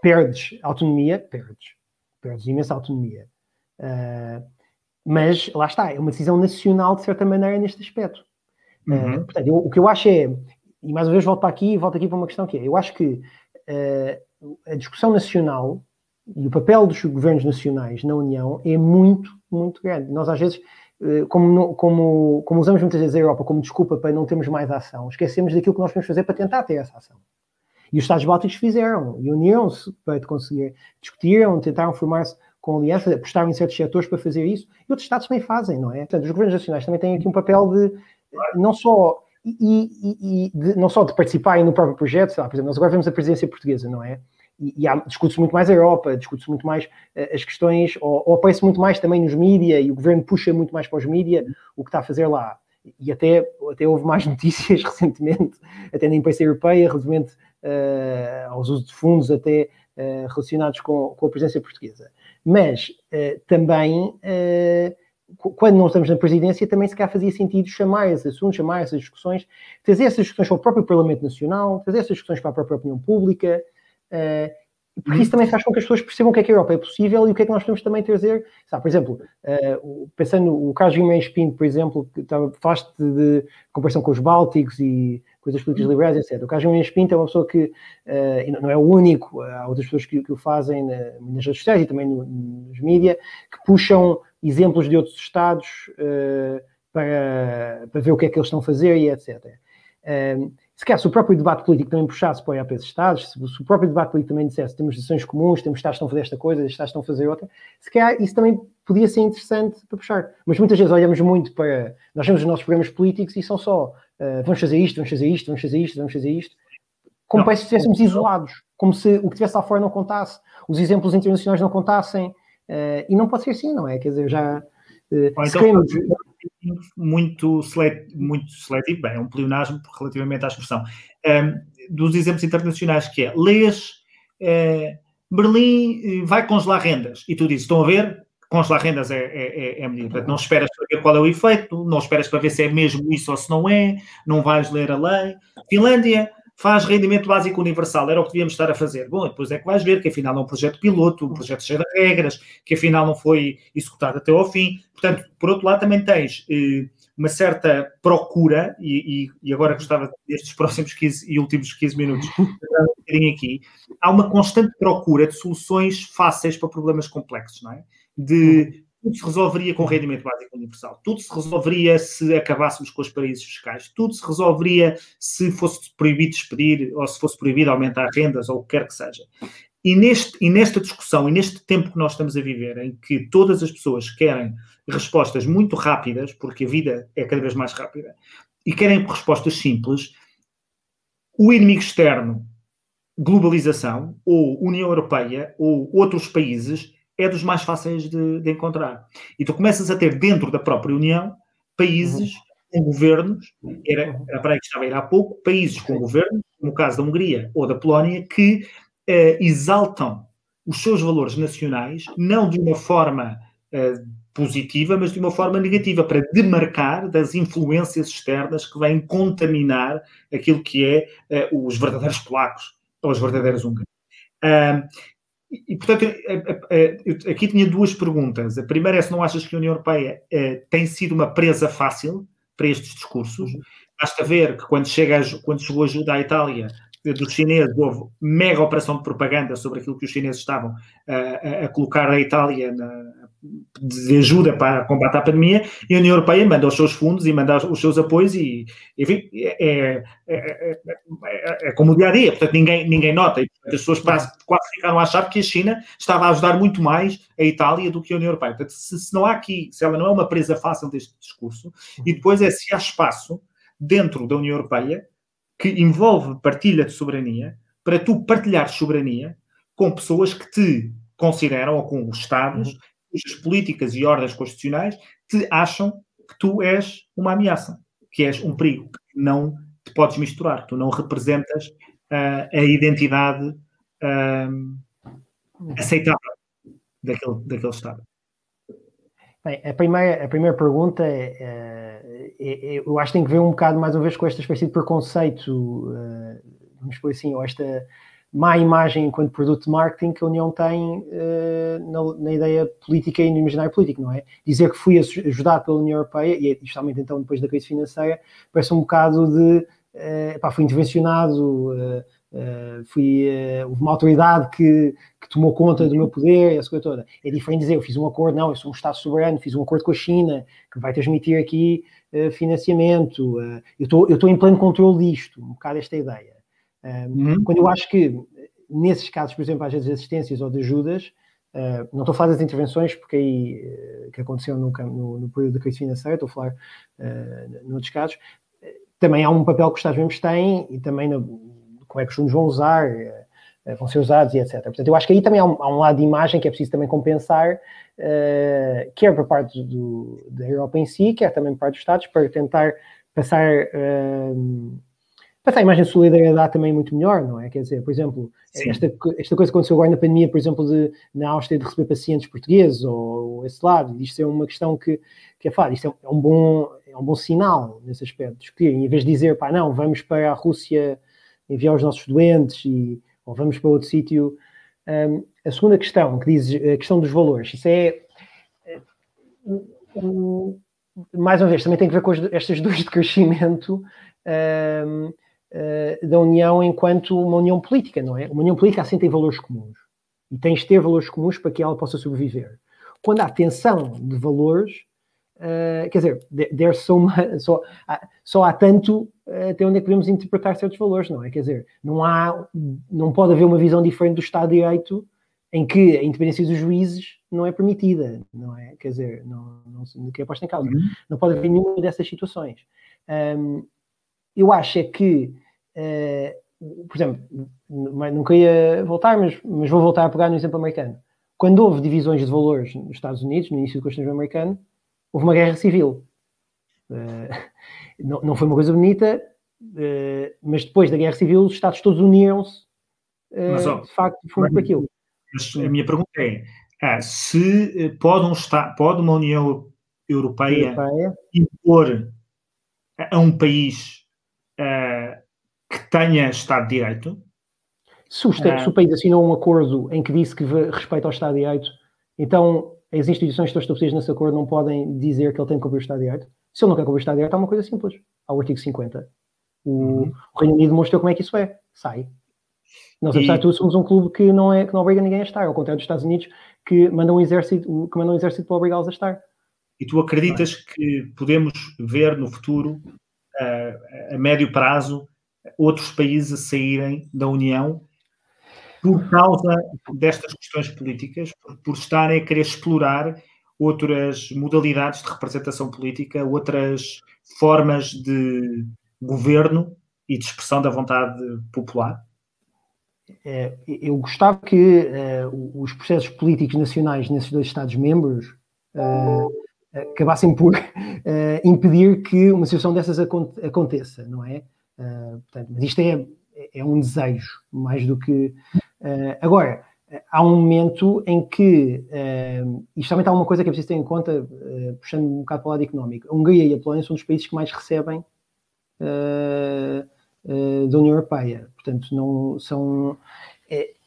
perdes autonomia, perdes, perdes imensa autonomia. Mas lá está, é uma decisão nacional de certa maneira neste aspecto. Uhum. Uh, portanto, eu, o que eu acho é, e mais uma vez volto para aqui, volto aqui para uma questão que é, eu acho que a discussão nacional e o papel dos governos nacionais na União é muito, muito grande. Nós às vezes, como, como, como usamos muitas vezes a Europa como desculpa para não termos mais ação, esquecemos daquilo que nós podemos fazer para tentar ter essa ação. E os Estados Bálticos fizeram, e uniram-se para conseguir, discutiram, tentaram formar-se com alianças, apostaram em certos setores para fazer isso, e outros Estados também fazem, não é? Portanto, os governos nacionais também têm aqui um papel de não só e, e, e de, não só de participarem no próprio projeto, lá, por exemplo, nós agora vemos a presidência portuguesa, não é? E, e discute-se muito mais a Europa, discute-se muito mais uh, as questões, ou, ou aparece muito mais também nos mídias, e o governo puxa muito mais para os mídias o que está a fazer lá. E até, até houve mais notícias recentemente, até na imprensa europeia, relativamente uh, aos usos de fundos, até uh, relacionados com, com a presidência portuguesa. Mas uh, também, quando não estamos na presidência, também se calhar fazia sentido chamar esses assuntos, chamar essas discussões, trazer essas discussões para o próprio Parlamento Nacional, trazer essas discussões para a própria opinião pública, porque isso também faz com que as pessoas percebam o que é que a Europa é possível e o que é que nós podemos também trazer. Sabe, por exemplo, uh, pensando o Carlos Guimarães Pinto, por exemplo, que estava, falaste de, de comparação com os Bálticos e coisas políticas liberais, etc. O Carlos Guimarães Pinto é uma pessoa que uh, não é o único, há outras pessoas que, que o fazem na, nas redes sociais e também no, nos mídias, que puxam exemplos de outros Estados uh, para, para ver o que é que eles estão a fazer e etc. se calhar, se o próprio debate político também puxasse para olhar para esses Estados, se o próprio debate político também dissesse temos decisões comuns, temos Estados que estão a fazer esta coisa, Estados estão a fazer outra, se calhar isso também podia ser interessante para puxar. Mas muitas vezes olhamos muito para. Nós temos os nossos programas políticos e são só uh, vamos fazer isto, vamos fazer isto, vamos fazer isto, vamos fazer isto, como se estivéssemos isolados, como se o que estivesse lá fora não contasse, os exemplos internacionais não contassem, uh, e não pode ser assim, não é? Quer dizer, já. Uh, se então, queremos muito, selet, muito seletivo, bem, é um pleonasmo relativamente à expressão, um, dos exemplos internacionais, que é, lês, uh, Berlim eh, vai congelar rendas, e tu dizes, estão a ver, congelar rendas é, é, é, é medida, não esperas para ver qual é o efeito, não esperas para ver se é mesmo isso ou se não é, não vais ler a lei. Finlândia, faz rendimento básico universal, era o que devíamos estar a fazer. Bom, depois é que vais ver que afinal é um projeto piloto, um projeto cheio de regras, que afinal não foi executado até ao fim. Portanto, por outro lado, também tens eh, uma certa procura, e, e, e, agora gostava destes próximos 15 e últimos 15 minutos, um aqui, há uma constante procura de soluções fáceis para problemas complexos, não é? De tudo se resolveria com rendimento básico universal. Tudo se resolveria se acabássemos com os paraísos fiscais. Tudo se resolveria se fosse proibido despedir ou se fosse proibido aumentar rendas ou o que quer que seja. E, neste, e nesta discussão e neste tempo que nós estamos a viver, em que todas as pessoas querem respostas muito rápidas, porque a vida é cada vez mais rápida, e querem respostas simples, o inimigo externo, globalização, ou União Europeia, ou outros países, é dos mais fáceis de, de, encontrar. E tu começas a ter dentro da própria União países com governos, era, era para aí que estava a ir há pouco, países com governos, no caso da Hungria ou da Polónia, que uh, exaltam os seus valores nacionais, não de uma forma uh, positiva, mas de uma forma negativa, para demarcar das influências externas que vêm contaminar aquilo que é uh, os verdadeiros polacos ou os verdadeiros húngaros. E, portanto, eu, aqui tinha duas perguntas. A primeira é se não achas que a União Europeia eh, tem sido uma presa fácil para estes discursos. Uhum. Basta ver que quando, chega, quando chegou a ajuda à Itália, dos chineses, houve mega operação de propaganda sobre aquilo que os chineses estavam a, a colocar a Itália na, de ajuda para combater a pandemia, e a União Europeia manda os seus fundos e manda os seus apoios e, enfim, é, é, é, é como o dia a dia, portanto ninguém, ninguém nota, e as pessoas quase, quase ficaram a achar que a China estava a ajudar muito mais a Itália do que a União Europeia. Portanto, se, se não há aqui, se ela não é uma presa fácil deste discurso, e depois é se há espaço dentro da União Europeia que envolve partilha de soberania, para tu partilhar soberania com pessoas que te consideram, ou com os Estados, uhum. Políticas e ordens constitucionais te acham que tu és uma ameaça, que és um perigo, que não te podes misturar, que tu não representas uh, a identidade uh, aceitável daquele, daquele Estado. Bem, a primeira, a primeira pergunta é, é, é, eu acho que tem que ver um bocado mais uma vez com esta espécie de preconceito, uh, vamos por assim, ou esta má imagem enquanto produto de marketing que a União tem na, na, ideia política e no imaginário político, não é? Dizer que fui ajudado pela União Europeia, e justamente então depois da crise financeira, parece um bocado de, pá, fui intervencionado Uh, fui, uh, houve uma autoridade que, que, tomou conta do meu poder, essa coisa toda. É diferente dizer, eu fiz um acordo, não, eu sou um Estado soberano, fiz um acordo com a China, que vai transmitir aqui uh, financiamento, eu estou em pleno controle disto, um bocado esta ideia. Uhum. Quando eu acho que, nesses casos, por exemplo, às vezes de assistências ou de ajudas, não estou a falar das intervenções, porque aí, que aconteceu no, no, no, período da crise financeira, estou a falar uh, noutros casos, também há um papel que os Estados-membros têm, e também no, como é que os fundos vão usar, vão ser usados e etc. Portanto, eu acho que aí também há um, há um lado de imagem que é preciso também compensar, uh, quer por parte do, da Europa em si, quer também por parte dos Estados, para tentar passar, passar a imagem de solidariedade também muito melhor, não é? Quer dizer, por exemplo, esta, esta coisa que aconteceu agora na pandemia, por exemplo, de, na Áustria de receber pacientes portugueses ou, ou esse lado, isto é uma questão que, que é falar, isto é, é um bom é um bom sinal nesse aspecto, discutir, em vez de dizer, pá, não, vamos para a Rússia enviar os nossos doentes e, ou vamos para outro sítio. Um, a segunda questão, que diz a questão dos valores, isso é. Um, mais uma vez, também tem que ver com estas duas de crescimento um, da União enquanto uma União política, não é? Uma União política assim tem valores comuns. E tens de ter valores comuns para que ela possa sobreviver. Quando há tensão de valores, uh, quer dizer, there's so much, só, só há tanto até onde é que podemos interpretar certos valores, não é? Quer dizer, não há, não pode haver uma visão diferente do Estado de Direito em que a independência dos juízes não é permitida, não é? Quer dizer, não, não que é posta em causa. Uhum. Não pode haver nenhuma dessas situações. Um, eu acho é que, uh, por exemplo, nunca ia voltar, mas, mas vou voltar a pegar no exemplo americano. Quando houve divisões de valores nos Estados Unidos, no início do constitucionalismo americano, houve uma guerra civil. Uh, não, não foi uma coisa bonita, uh, mas depois da Guerra Civil os Estados todos uniram-se, uh, de facto, foram para aquilo. Mas a minha pergunta é, ah, se pode, um pode uma União Europeia, Europeia. impor a um país uh, que tenha Estado de Direito? Se o, Estado, se o país assinou um acordo em que disse que respeita ao Estado de Direito, então as instituições que estão estabelecidas nesse acordo não podem dizer que ele tem que cumprir o Estado de Direito? Se ele não quer que o Estado direto, é uma coisa simples. Há o artigo 50. O, uhum. o Reino Unido mostrou como é que isso é. Sai. Nós, apesar de tudo, somos um clube que não, é, que não obriga ninguém a estar, ao contrário dos Estados Unidos, que mandam um exército, que mandam um exército para obrigá-los a estar. E tu acreditas que podemos ver no futuro, a médio prazo, outros países a saírem da União por causa destas questões políticas, por, estarem a querer explorar outras modalidades de representação política, outras formas de governo e de expressão da vontade popular? É, eu gostava que uh, os processos políticos nacionais nesses dois Estados-membros uh, acabassem por uh, impedir que uma situação dessas aconteça, não é? portanto, mas isto é, é um desejo, mais do que. agora, há um momento em que, uh, isto também está uma coisa que é preciso ter em conta, uh, puxando um bocado para o lado económico, a Hungria e a Polónia são dos países que mais recebem uh, da União Europeia, portanto, não são...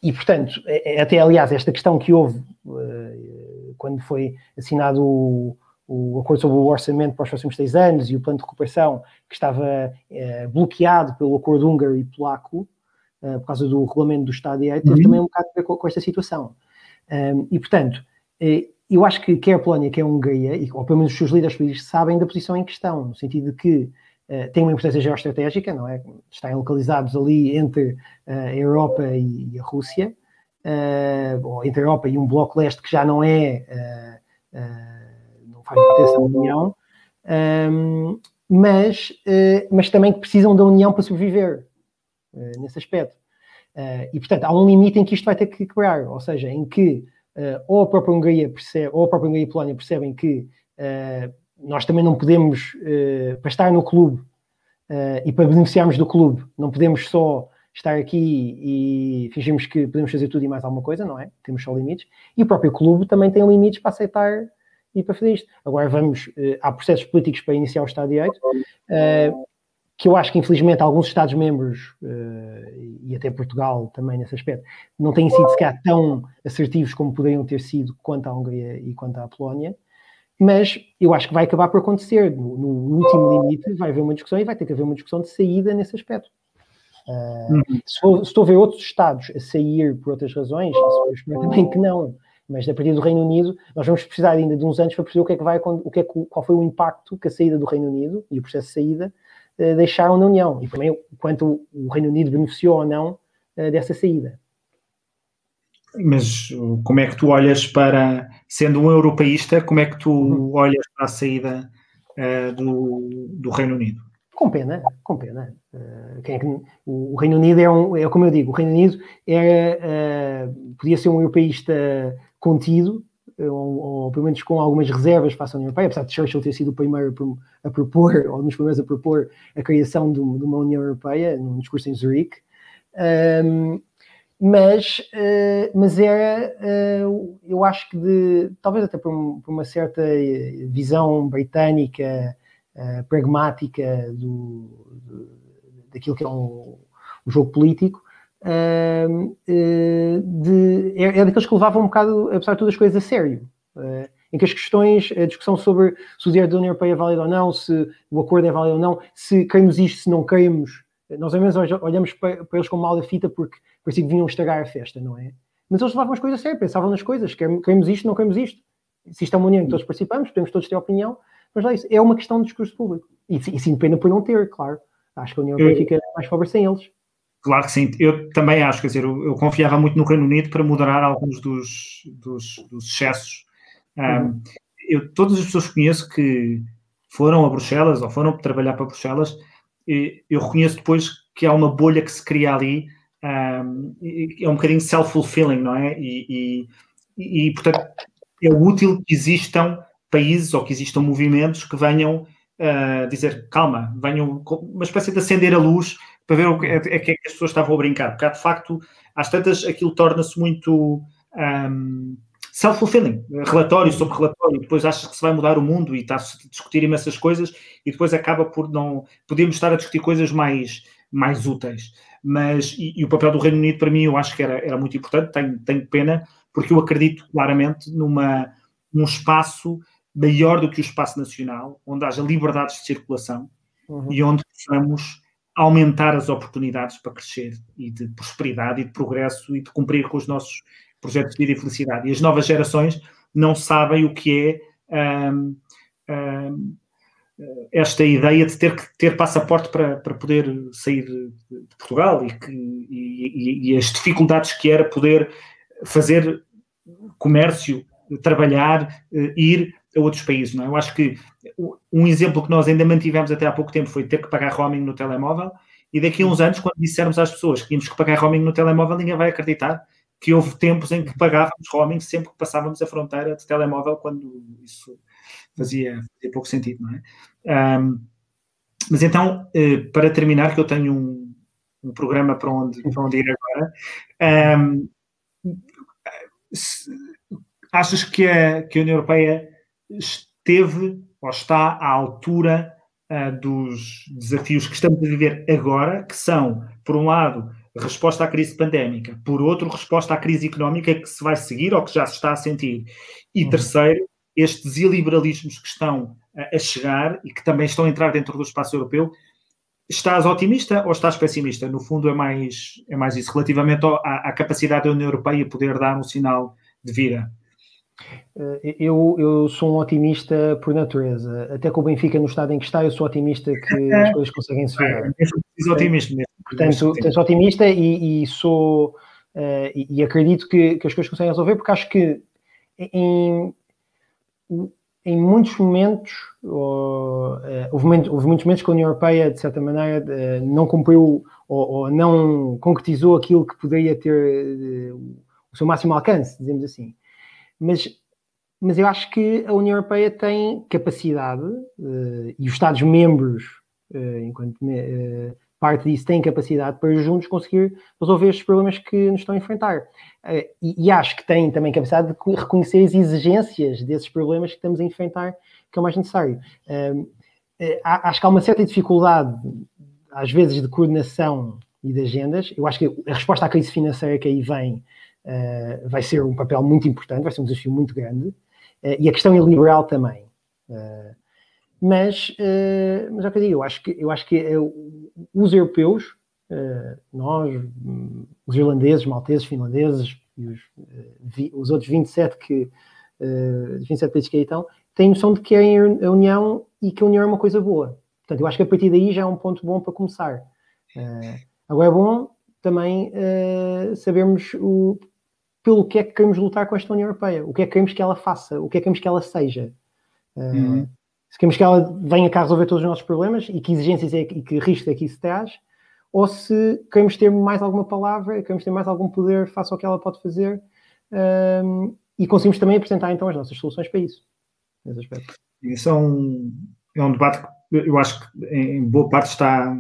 e, portanto, até aliás, esta questão que houve quando foi assinado o acordo sobre o orçamento para os próximos seis anos e o plano de recuperação, que estava bloqueado pelo acordo húngaro e polaco, uh, por causa do regulamento do Estado de Direito, teve uhum. também um bocado a ver com, com esta situação. Um, e, portanto, uh, eu acho que quer a Polónia, quer a Hungria, e, ou pelo menos os seus líderes políticos, sabem da posição em questão, no sentido de que têm uma importância geoestratégica, não é? Estarem localizados ali entre a Europa e, a Rússia, ou entre a Europa e um bloco leste que já não é, faz dessa União, um, mas, mas também que precisam da União para sobreviver. Eh, nesse aspecto. Uh, e, portanto, há um limite em que isto vai ter que quebrar, ou seja, em que uh, ou a própria Hungria percebe, ou a própria Hungria e a Polónia percebem que nós também não podemos, para estar no clube e para beneficiarmos do clube, não podemos só estar aqui e fingirmos que podemos fazer tudo e mais alguma coisa, não é? Temos só limites. E o próprio clube também tem limites para aceitar e para fazer isto. Agora vamos, há processos políticos para iniciar o Estado de Direito, que eu acho que infelizmente alguns Estados-membros, e até Portugal também nesse aspecto, não têm sido sequer tão assertivos como poderiam ter sido quanto à Hungria e quanto à Polónia mas eu acho que vai acabar por acontecer. No, no, último limite vai haver uma discussão e vai ter que haver uma discussão de saída nesse aspecto. Uh, se, for, se estou a ver outros Estados a sair por outras razões, eu espero também que não, mas a partir do Reino Unido, nós vamos precisar ainda de uns anos para perceber o que é que vai, o que é, qual foi o impacto que a saída do Reino Unido e o processo de saída uh, deixaram na União e também quanto o Reino Unido beneficiou ou não uh, dessa saída. Mas como é que tu olhas para, sendo um europeísta, como é que tu uhum. olhas para a saída uh, do, do Reino Unido? Com pena, com pena. Uh, é que, o, o, Reino Unido é, um, é como eu digo, o Reino Unido é, uh, podia ser um europeísta contido, ou, ou, pelo menos com algumas reservas face à União Europeia, apesar de Churchill ter sido o primeiro a propor, ou um dos primeiros a propor a criação de, de uma União Europeia, num discurso em Zurique. Um, mas, uh, mas era, uh, eu acho que de, talvez até por, um, por uma certa visão britânica, uh, pragmática do, do, daquilo que é um, um jogo político, de, é, é, daqueles que levavam um bocado, apesar de todas as coisas, a sério. em que as questões, a discussão sobre se o dinheiro da União Europeia é válido ou não, se o acordo é válido ou não, se queremos isto, se não queremos, nós ao menos olhamos para, para eles como mal da fita porque parecia que vinham estragar a festa, não é? Mas eles levavam as coisas a sério, pensavam nas coisas, queremos isto, não queremos isto. Se isto é uma união em que todos participamos, podemos todos ter opinião, mas lá é isso, é uma questão de discurso público. E, e sim, pena por não ter, claro. Acho que a União Europeia fica mais pobre sem eles. Claro que sim, eu também acho, quer dizer, eu, eu confiava muito no Reino Unido para moderar alguns dos, dos, dos excessos. Um, uhum. eu, todas as pessoas que conheço que foram a Bruxelas ou foram trabalhar para Bruxelas, eu reconheço depois que há uma bolha que se cria ali um, é um bocadinho self-fulfilling, não é? E, e, e, portanto, é útil que existam países ou que existam movimentos que venham uh, dizer, calma, venham uma espécie de acender a luz para ver o que é, é que as pessoas estavam a brincar, porque há, de facto, às tantas, aquilo torna-se muito um, self-fulfilling, relatório sobre relatório, depois achas que se vai mudar o mundo e está-se a discutir imensas coisas e depois acaba por não, podemos estar a discutir coisas mais, mais úteis mas e, e, o papel do Reino Unido para mim eu acho que era, era muito importante, tenho, tenho pena, porque eu acredito claramente numa, num espaço maior do que o espaço nacional, onde haja liberdades de circulação uhum. e onde possamos aumentar as oportunidades para crescer e de prosperidade e de progresso e de cumprir com os nossos projetos de vida e felicidade. E as novas gerações não sabem o que é um, um, esta ideia de ter que ter passaporte para, para poder sair de Portugal e, que, e, e, as dificuldades que era poder fazer comércio, trabalhar, eh, ir a outros países. Não é? Eu acho que um exemplo que nós ainda mantivemos até há pouco tempo foi ter que pagar roaming no telemóvel e daqui a uns anos, quando dissermos às pessoas que tínhamos que pagar roaming no telemóvel, ninguém vai acreditar que houve tempos em que pagávamos roaming sempre que passávamos a fronteira de telemóvel, quando isso fazia, fazia pouco sentido, não é? Um, mas então, uh, para terminar, que eu tenho um, um programa para onde, para onde ir agora, um, se, achas que a, que a União Europeia esteve ou está à altura uh, dos desafios que estamos a viver agora, que são, por um lado, resposta à crise pandémica, por outro, resposta à crise económica que se vai seguir ou que já se está a sentir, e uhum. terceiro, estes iliberalismos que estão a chegar e que também estão a entrar dentro do espaço europeu, estás otimista ou estás pessimista? No fundo, é mais, é mais isso, relativamente à, à capacidade da União Europeia poder dar um sinal de vida. Eh, eu, eu sou um otimista por natureza. Até com o Benfica no estado em que está, eu sou otimista que as coisas conseguem se virar. É, eu otimista mesmo. Portanto, sou otimista e, e sou uh, e, e, acredito que, que as coisas conseguem resolver, porque acho que em, em muitos momentos, ou, uh, houve, houve, muitos momentos que a União Europeia, de certa maneira, uh, não cumpriu ou, ou, não concretizou aquilo que poderia ter o seu máximo alcance, dizemos assim. Mas, mas eu acho que a União Europeia tem capacidade, e os Estados-membros, enquanto parte disso tem capacidade para juntos conseguir resolver estes problemas que nos estão a enfrentar. Eh, e, e, acho que tem também capacidade de reconhecer as exigências desses problemas que estamos a enfrentar, que é o mais necessário. Eh, acho que há uma certa dificuldade às vezes, de coordenação e de agendas. Eu acho que a resposta à crise financeira que aí vem uh, vai ser um papel muito importante, vai ser um desafio muito grande. Uh, e a questão liberal também. Uh, mas, mas é o que eu digo, eu acho que, eu acho que os europeus, nós, os irlandeses, malteses, finlandeses e os, os outros 27 que, 27 países que aí estão, têm noção de que é a União e que a União é uma coisa boa. Portanto, eu acho que a partir daí já é um ponto bom para começar. Agora é bom também uh, sabermos o, pelo que é que queremos lutar com esta União Europeia, o que é que queremos que ela faça, o que é que queremos que ela seja. Uh, uhum. Se queremos que ela venha cá resolver todos os nossos problemas e que exigências é, e que risco é que isso traz, ou se queremos ter mais alguma palavra, queremos ter mais algum poder face ao que ela pode fazer e conseguimos também apresentar então as nossas soluções para isso. Isso é um, é um debate que eu acho que em boa parte está,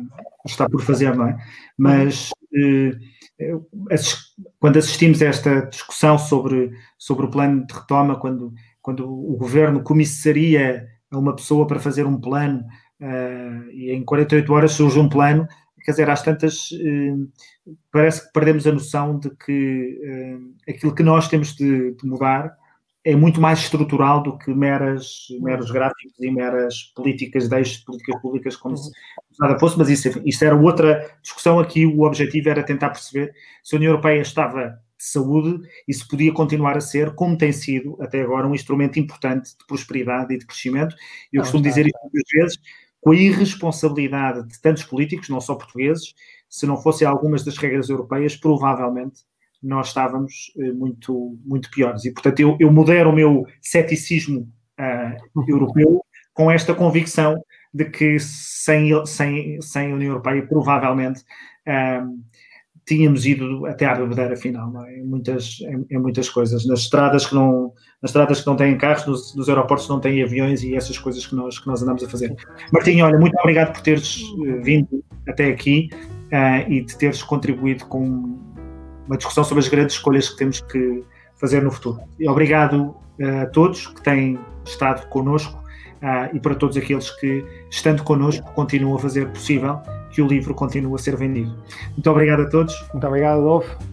está por fazer, não é? Mas eh, quando assistimos a esta discussão sobre, sobre o plano de retoma, quando, quando o governo comissaria a uma pessoa para fazer um plano uh, e em 48 horas surge um plano, quer dizer, às tantas, uh, parece que perdemos a noção de que aquilo que nós temos de, de mudar é muito mais estrutural do que meras, meros gráficos e meras políticas de eixo de políticas públicas, como se nada fosse, mas isso, isso era outra discussão aqui. O objetivo era tentar perceber se a União Europeia estava de saúde e se podia continuar a ser, como tem sido até agora, um instrumento importante de prosperidade e de crescimento. Eu não, costumo dizer isso muitas vezes, com a irresponsabilidade de tantos políticos, não só portugueses, se não fossem algumas das regras europeias, provavelmente nós estávamos uh, muito, muito piores. E, portanto, eu, eu modero o meu ceticismo uh, europeu com esta convicção de que sem, sem, sem a União Europeia, provavelmente, uh, tínhamos ido até à bebedeira final, é? em, muitas, em, em, muitas coisas. Nas estradas que não, nas estradas que não têm carros, nos, nos, aeroportos que não têm aviões e essas coisas que nós, que nós andamos a fazer. Martinho, olha, muito obrigado por teres vindo até aqui e de teres contribuído com uma discussão sobre as grandes escolhas que temos que fazer no futuro. E obrigado eh, a todos que têm estado connosco uh, e para todos aqueles que, estando connosco, continuam a fazer possível que o livro continue a ser vendido. Muito obrigado a todos. Muito obrigado, Adolfo.